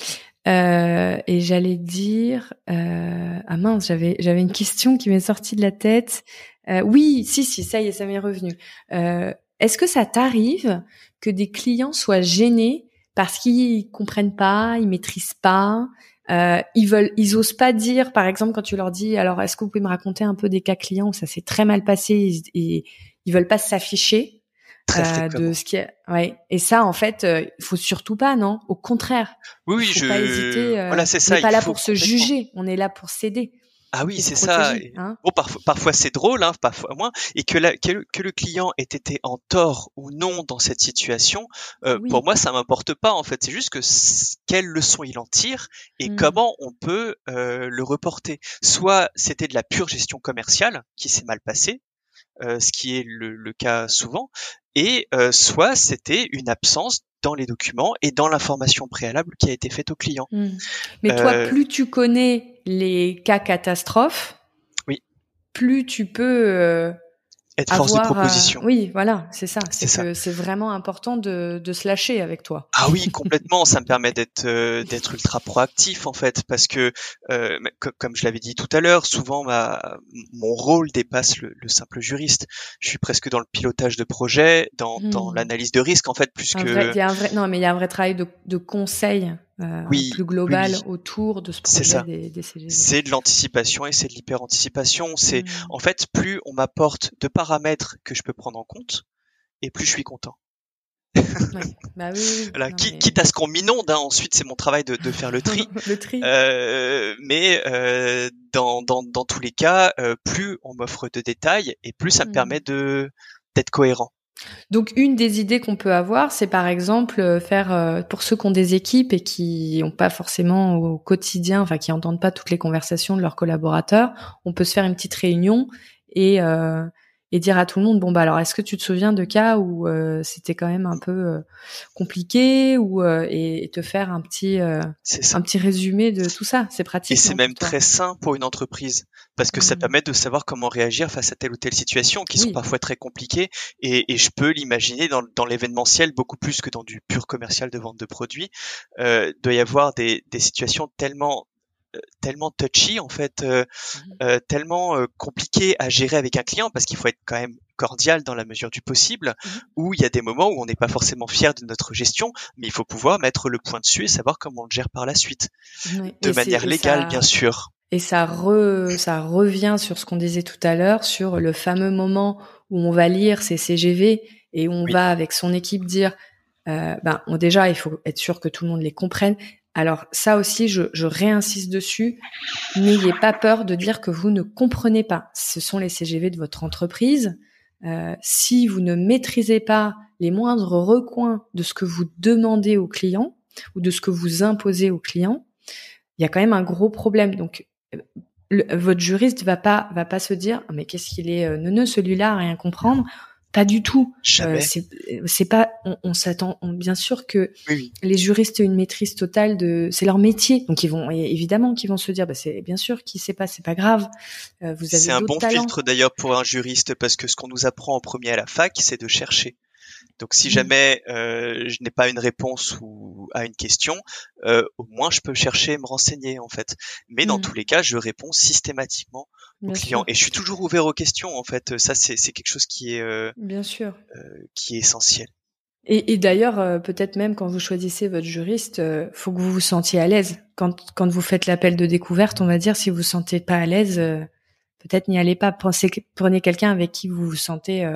Speaker 1: Euh, et j'allais dire, euh, ah mince, j'avais j'avais une question qui m'est sortie de la tête. Euh, oui, si si, ça y est, ça m'est revenu. Euh, Est-ce que ça t'arrive que des clients soient gênés parce qu'ils comprennent pas, ils maîtrisent pas, euh, ils veulent, ils osent pas dire, par exemple, quand tu leur dis, alors est-ce que vous pouvez me raconter un peu des cas clients où ça s'est très mal passé et, et ils veulent pas s'afficher? Euh, de ce qui est... ouais et ça en fait euh, il faut surtout pas non? Au contraire
Speaker 2: oui oui faut je pas hésiter euh,
Speaker 1: voilà c'est ça on n'est pas là pour se juger on est là pour s'aider
Speaker 2: ah oui, c'est ça. Hein bon, parfois, parfois c'est drôle, hein, parfois moins, et que, la, que, le client ait été en tort ou non dans cette situation, euh, pour moi, ça m'importe pas en fait. C'est juste que quelle leçon il en tire et mmh. comment on peut euh, le reporter. Soit c'était de la pure gestion commerciale qui s'est mal passée, euh, ce qui est le, le, cas souvent, et euh, soit c'était une absence dans les documents et dans l'information préalable qui a été faite au client. Hmm.
Speaker 1: Mais toi, euh, plus tu connais les cas catastrophes,
Speaker 2: oui.
Speaker 1: plus tu peux euh,
Speaker 2: être force de euh, proposition.
Speaker 1: oui, voilà, c'est ça. C'est c'est vraiment important de, de se lâcher avec toi.
Speaker 2: Ah oui, complètement. ça me permet d'être euh, d'être ultra proactif en fait, parce que euh, comme je l'avais dit tout à l'heure, souvent ma mon rôle dépasse le, le, simple juriste. Je suis presque dans le pilotage de projet, dans, dans hmm. l'analyse de risque en fait, plus que.
Speaker 1: Vrai, y a un vrai, non, mais il y a un vrai travail de, de conseil euh, plus global autour de ce projet des, des CGV.
Speaker 2: C'est de l'anticipation et c'est de l'hyper-anticipation. C'est hmm. en fait plus on m'apporte de paramètres que je peux prendre en compte, et plus je suis content.
Speaker 1: Bah oui,
Speaker 2: voilà, quitte à ce qu'on m'inonde, hein, ensuite c'est mon travail de, de, faire le tri. (laughs)
Speaker 1: le tri.
Speaker 2: Euh, mais euh, dans, dans, dans, tous les cas, euh, plus on m'offre de détails et plus ça me hmm. permet de d'être cohérent.
Speaker 1: Donc une des idées qu'on peut avoir, c'est par exemple euh, faire euh, pour ceux qui ont des équipes et qui n'ont pas forcément au quotidien, enfin qui entendent pas toutes les conversations de leurs collaborateurs, on peut se faire une petite réunion et euh, et dire à tout le monde bon bah alors est-ce que tu te souviens de cas où euh, c'était quand même un peu euh, compliqué ou euh, et, te faire un petit un petit résumé de tout ça? C'est pratique
Speaker 2: et c'est même très sain pour une entreprise parce que ça mmh. permet de savoir comment réagir face à telle ou telle situation qui sont parfois très compliquées et, et je peux l'imaginer dans, dans l'événementiel beaucoup plus que dans du pur commercial de vente de produits. Euh, doit y avoir des, des situations tellement tellement touchy en fait, euh, mmh euh, tellement euh, compliqué à gérer avec un client parce qu'il faut être quand même cordial dans la mesure du possible, mmh où il y a des moments où on n'est pas forcément fier de notre gestion, mais il faut pouvoir mettre le point dessus et savoir comment on le gère par la suite, de manière légale bien sûr.
Speaker 1: Et ça, ça revient sur ce qu'on disait tout à l'heure, sur le fameux moment où on va lire ces CGV et où on va avec son équipe dire, ben déjà il faut être sûr que tout le monde les comprenne, alors ça aussi, je, réinsiste dessus. N'ayez pas peur de dire que vous ne comprenez pas. Ce sont les CGV de votre entreprise. Euh, si vous ne maîtrisez pas les moindres recoins de ce que vous demandez aux clients ou de ce que vous imposez aux clients, il y a quand même un gros problème. Donc votre juriste va pas va pas se dire mais qu'est-ce qu'il est euh, neuneux celui-là à rien comprendre pas du tout. Euh, c'est pas. On, s'attend. Bien sûr que les juristes ont une maîtrise totale de. C'est leur métier, donc ils vont évidemment qu'ils vont se dire. Bah, c'est bien sûr qui sait pas, c'est pas grave.
Speaker 2: Euh, vous avez. C'est un bon filtre d'ailleurs pour un juriste parce que ce qu'on nous apprend en premier à la fac, c'est de chercher. Donc si mmh. jamais euh, je n'ai pas une réponse ou à une question, euh, au moins je peux chercher et me renseigner en fait. Mais dans mmh. tous les cas, je réponds systématiquement aux clients et je suis toujours ouvert aux questions en fait. Ça c'est quelque chose qui est euh,
Speaker 1: bien sûr
Speaker 2: qui est essentiel.
Speaker 1: Et, et d'ailleurs, peut-être même quand vous choisissez votre juriste, faut que vous vous sentiez à l'aise. Quand, quand vous faites l'appel de découverte, on va dire, si vous vous sentez pas à l'aise, peut-être n'y allez pas. Pensez, prenez quelqu'un avec qui vous vous sentez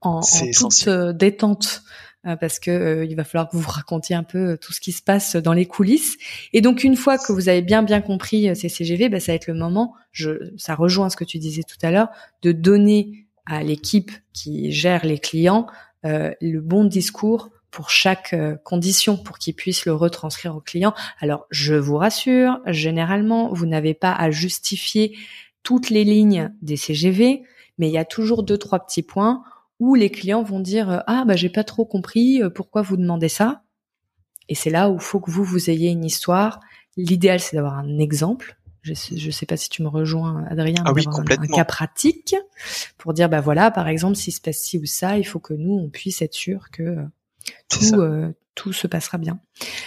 Speaker 1: en, toute euh, détente euh, parce que euh, il va falloir que vous racontiez un peu tout ce qui se passe dans les coulisses. Et donc une fois que vous avez bien bien compris ces CGV, bah, ça va être le moment. Je, ça rejoint ce que tu disais tout à l'heure, de donner à l'équipe qui gère les clients le bon discours pour chaque condition pour qu'ils puissent le retranscrire au client. Alors je vous rassure, généralement vous n'avez pas à justifier toutes les lignes des CGV, mais il y a toujours deux trois petits points où les clients vont dire euh, ah bah j'ai pas trop compris euh, pourquoi vous demandez ça? Et c'est là où il faut que vous vous ayez une histoire l'idéal c'est d'avoir un exemple je sais, je sais pas si tu me rejoins Adrien
Speaker 2: ah oui, complètement.
Speaker 1: un, cas pratique pour dire bah voilà par exemple s'il se passe ci ou ça il faut que nous on puisse être sûr que euh, tout tout se passera bien.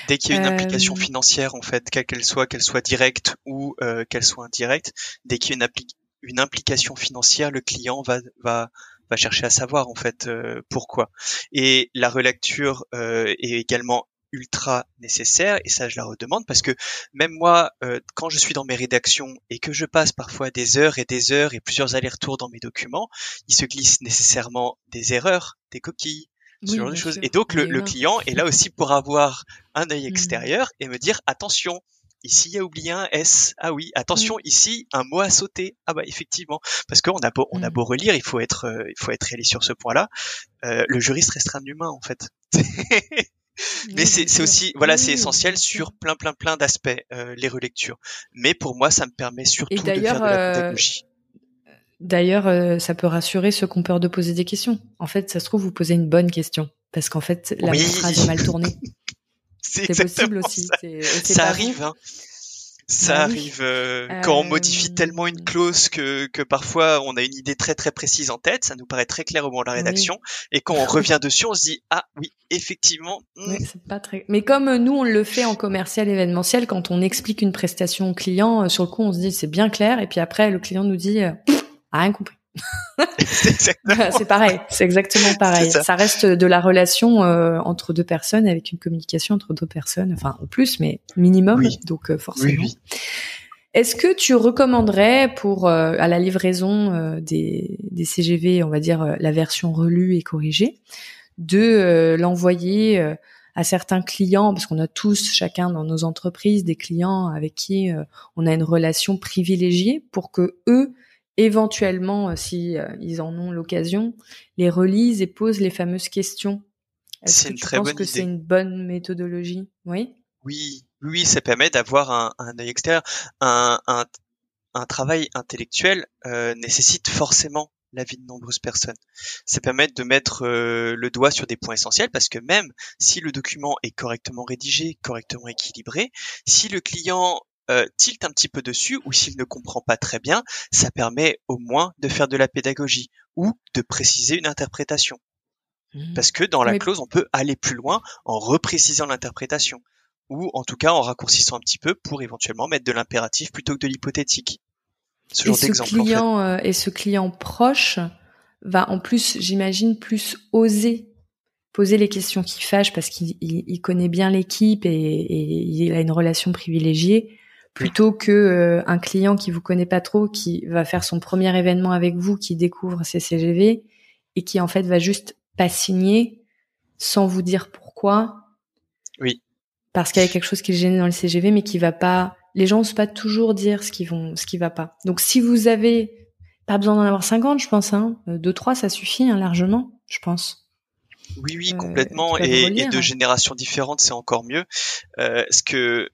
Speaker 2: Dès qu'il y a une implication financière, en fait, quelle qu'elle soit, qu'elle soit directe ou qu'elle soit indirecte, dès qu'il y a une, une implication financière, le client va, va, va chercher à savoir en fait euh, pourquoi. Et la relecture euh, est également ultra nécessaire et ça je la redemande parce que même moi euh, quand je suis dans mes rédactions et que je passe parfois des heures et des heures et plusieurs allers-retours dans mes documents, il se glisse nécessairement des erreurs, des coquilles, ce genre de choses. Et donc le, le, client est là aussi pour avoir un œil mmh. extérieur et me dire attention, Ici, il y a oublié un S. Ah oui, attention, mm. ici, un mot à sauter. Ah bah effectivement, parce qu'on a beau, on a mm. beau relire, il faut être, euh, il faut être réaliste sur ce point-là. Euh, le juriste reste un humain en fait. (laughs) Mais c'est aussi, voilà, c'est essentiel sur plein, plein, plein d'aspects, euh, les relectures. Mais pour moi, ça me permet surtout de faire de la pédagogie.
Speaker 1: D'ailleurs, ça peut rassurer ceux qui ont peur de poser des questions. En fait, ça se trouve, vous posez une bonne question. Parce qu'en fait, la phrase est mal tournée. (laughs) (laughs)
Speaker 2: C'est possible aussi. Ça, ça arrive. Hein. Ça bah arrive euh, quand on modifie tellement une euh, clause que, que parfois on a une idée très très précise en tête, ça nous paraît très clair au moment de la rédaction, et quand on (laughs) revient dessus, on se dit ah oui effectivement.
Speaker 1: Hmm. c'est pas très. Mais comme nous on le fait en commercial événementiel, quand on explique une prestation au client, euh, sur le coup on se dit c'est bien clair, et puis après le client nous dit rien compris. (laughs) c'est pareil, c'est exactement pareil. Ça. reste de la relation euh, entre deux personnes avec une communication entre deux personnes, enfin en plus, mais minimum, donc euh, forcément. Est-ce que tu recommanderais pour euh, à la livraison des, des, CGV, on va dire la version relue et corrigée, de l'envoyer à certains clients, parce qu'on a tous chacun dans nos entreprises des clients avec qui on a une relation privilégiée, pour que eux éventuellement, euh, si euh, ils en ont l'occasion, les relisent et posent les fameuses questions.
Speaker 2: C'est une très bonne
Speaker 1: que c'est une bonne méthodologie? Oui.
Speaker 2: Oui, oui, ça permet d'avoir un, un œil extérieur. Un, un, un travail intellectuel euh, nécessite forcément la vie de nombreuses personnes. Ça permet de mettre euh, le doigt sur des points essentiels parce que même si le document est correctement rédigé, correctement équilibré, si le client euh, tilte un petit peu dessus ou s'il ne comprend pas très bien, ça permet au moins de faire de la pédagogie ou de préciser une interprétation. Mmh. Parce que dans la clause, on peut aller plus loin en reprécisant l'interprétation ou en tout cas en raccourcissant un petit peu pour éventuellement mettre de l'impératif plutôt que de l'hypothétique.
Speaker 1: Ce et ce client euh, et ce client proche va en plus, j'imagine, plus oser poser les questions qui fâchent parce qu'il connaît bien l'équipe et, il a une relation privilégiée plutôt que euh, un client qui vous connaît pas trop qui va faire son premier événement avec vous qui découvre ses CGV et qui en fait va juste pas signer sans vous dire pourquoi.
Speaker 2: Oui.
Speaker 1: Parce qu'il y a quelque chose qui est gêné dans le CGV mais qui va pas les gens n'osent pas toujours dire ce qui vont, ce qui va pas. Donc si vous avez pas besoin d'en avoir 50, je pense, hein, euh, deux trois ça suffit hein, largement, je pense.
Speaker 2: Oui, oui, euh, complètement. et, de générations différentes, c'est encore mieux. Euh, ce que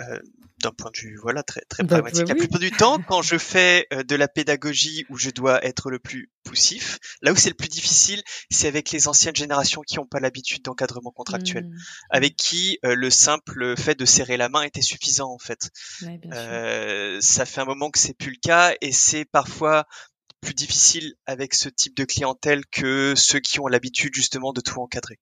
Speaker 2: euh, d'un point de vue voilà très très pragmatique. La plupart du temps, quand je fais euh, de la pédagogie où je dois être le plus poussif, là où c'est le plus difficile, c'est avec les anciennes générations qui n'ont pas l'habitude d'encadrement contractuel, mmh. avec qui euh, le simple fait de serrer la main était suffisant en fait. euh, ça fait un moment que c'est plus le cas et c'est parfois plus difficile avec ce type de clientèle que ceux qui ont l'habitude justement de tout encadrer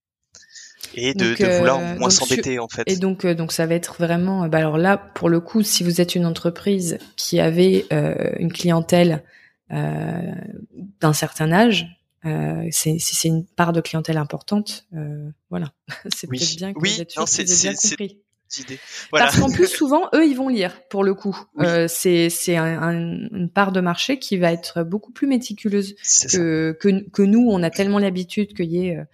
Speaker 2: et de, de vouloir euh, moins s'embêter en fait.
Speaker 1: Et donc euh, donc ça va être vraiment bah alors là pour le coup si vous êtes une entreprise qui avait euh, une clientèle d'un certain âge c'est si c'est une part de clientèle importante voilà (laughs) c'est peut-être bien que
Speaker 2: oui,
Speaker 1: vous êtes sûr bien compris.
Speaker 2: Voilà.
Speaker 1: Parce qu'en plus, (laughs) souvent, eux, ils vont lire pour le coup. Euh, c'est c'est un, une part de marché qui va être beaucoup plus méticuleuse que, que, que nous. On a tellement l'habitude qu'il y ait euh,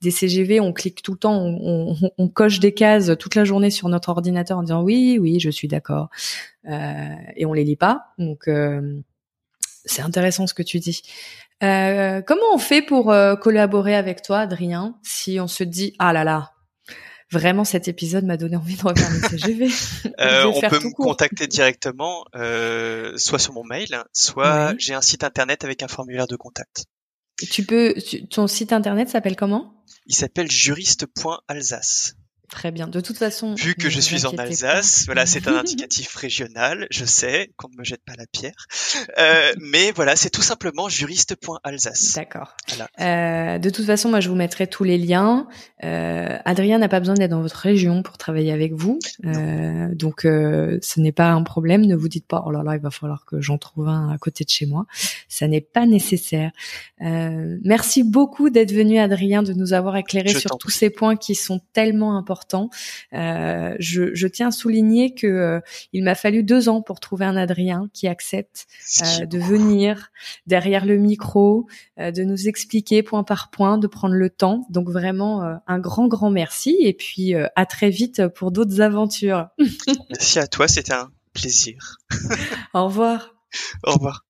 Speaker 1: des CGV, on clique tout le temps, on, on, on, coche des cases toute la journée sur notre ordinateur en disant oui, oui, je suis d'accord, euh, et on les lit pas. Donc euh, c'est intéressant ce que tu dis. Euh, comment on fait pour collaborer avec toi, Adrien, si on se dit ah là là, vraiment cet épisode m'a donné envie de refaire le CGV. (laughs)
Speaker 2: euh, on peut me contacter directement, euh, soit sur mon mail, soit j'ai un site internet avec un formulaire de contact.
Speaker 1: Tu peux, ton site internet s'appelle comment?
Speaker 2: Il s'appelle juriste.alsace.
Speaker 1: Très bien. De toute façon,
Speaker 2: vu que je suis en Alsace, voilà, (laughs) c'est un indicatif régional. Je sais qu'on ne me jette pas la pierre, euh, mais voilà, c'est tout simplement juriste.alsace.
Speaker 1: D'accord. Euh, de toute façon, moi, je vous mettrai tous les liens. Euh, Adrien n'a pas besoin d'être dans votre région pour travailler avec vous, euh, donc euh, ce n'est pas un problème. Ne vous dites pas, oh là là, il va falloir que j'en trouve un à côté de chez moi. Ça n'est pas nécessaire. Euh, merci beaucoup d'être venu, Adrien, de nous avoir éclairé sur tous ces points qui sont tellement importants euh, je, tiens à souligner que euh, il m'a fallu deux ans pour trouver un Adrien qui accepte euh, de venir derrière le micro, de nous expliquer point par point, de prendre le temps. Donc vraiment un grand grand merci et puis à très vite pour d'autres aventures.
Speaker 2: merci à toi, c'était un plaisir. (laughs)
Speaker 1: Au revoir.
Speaker 2: Au revoir.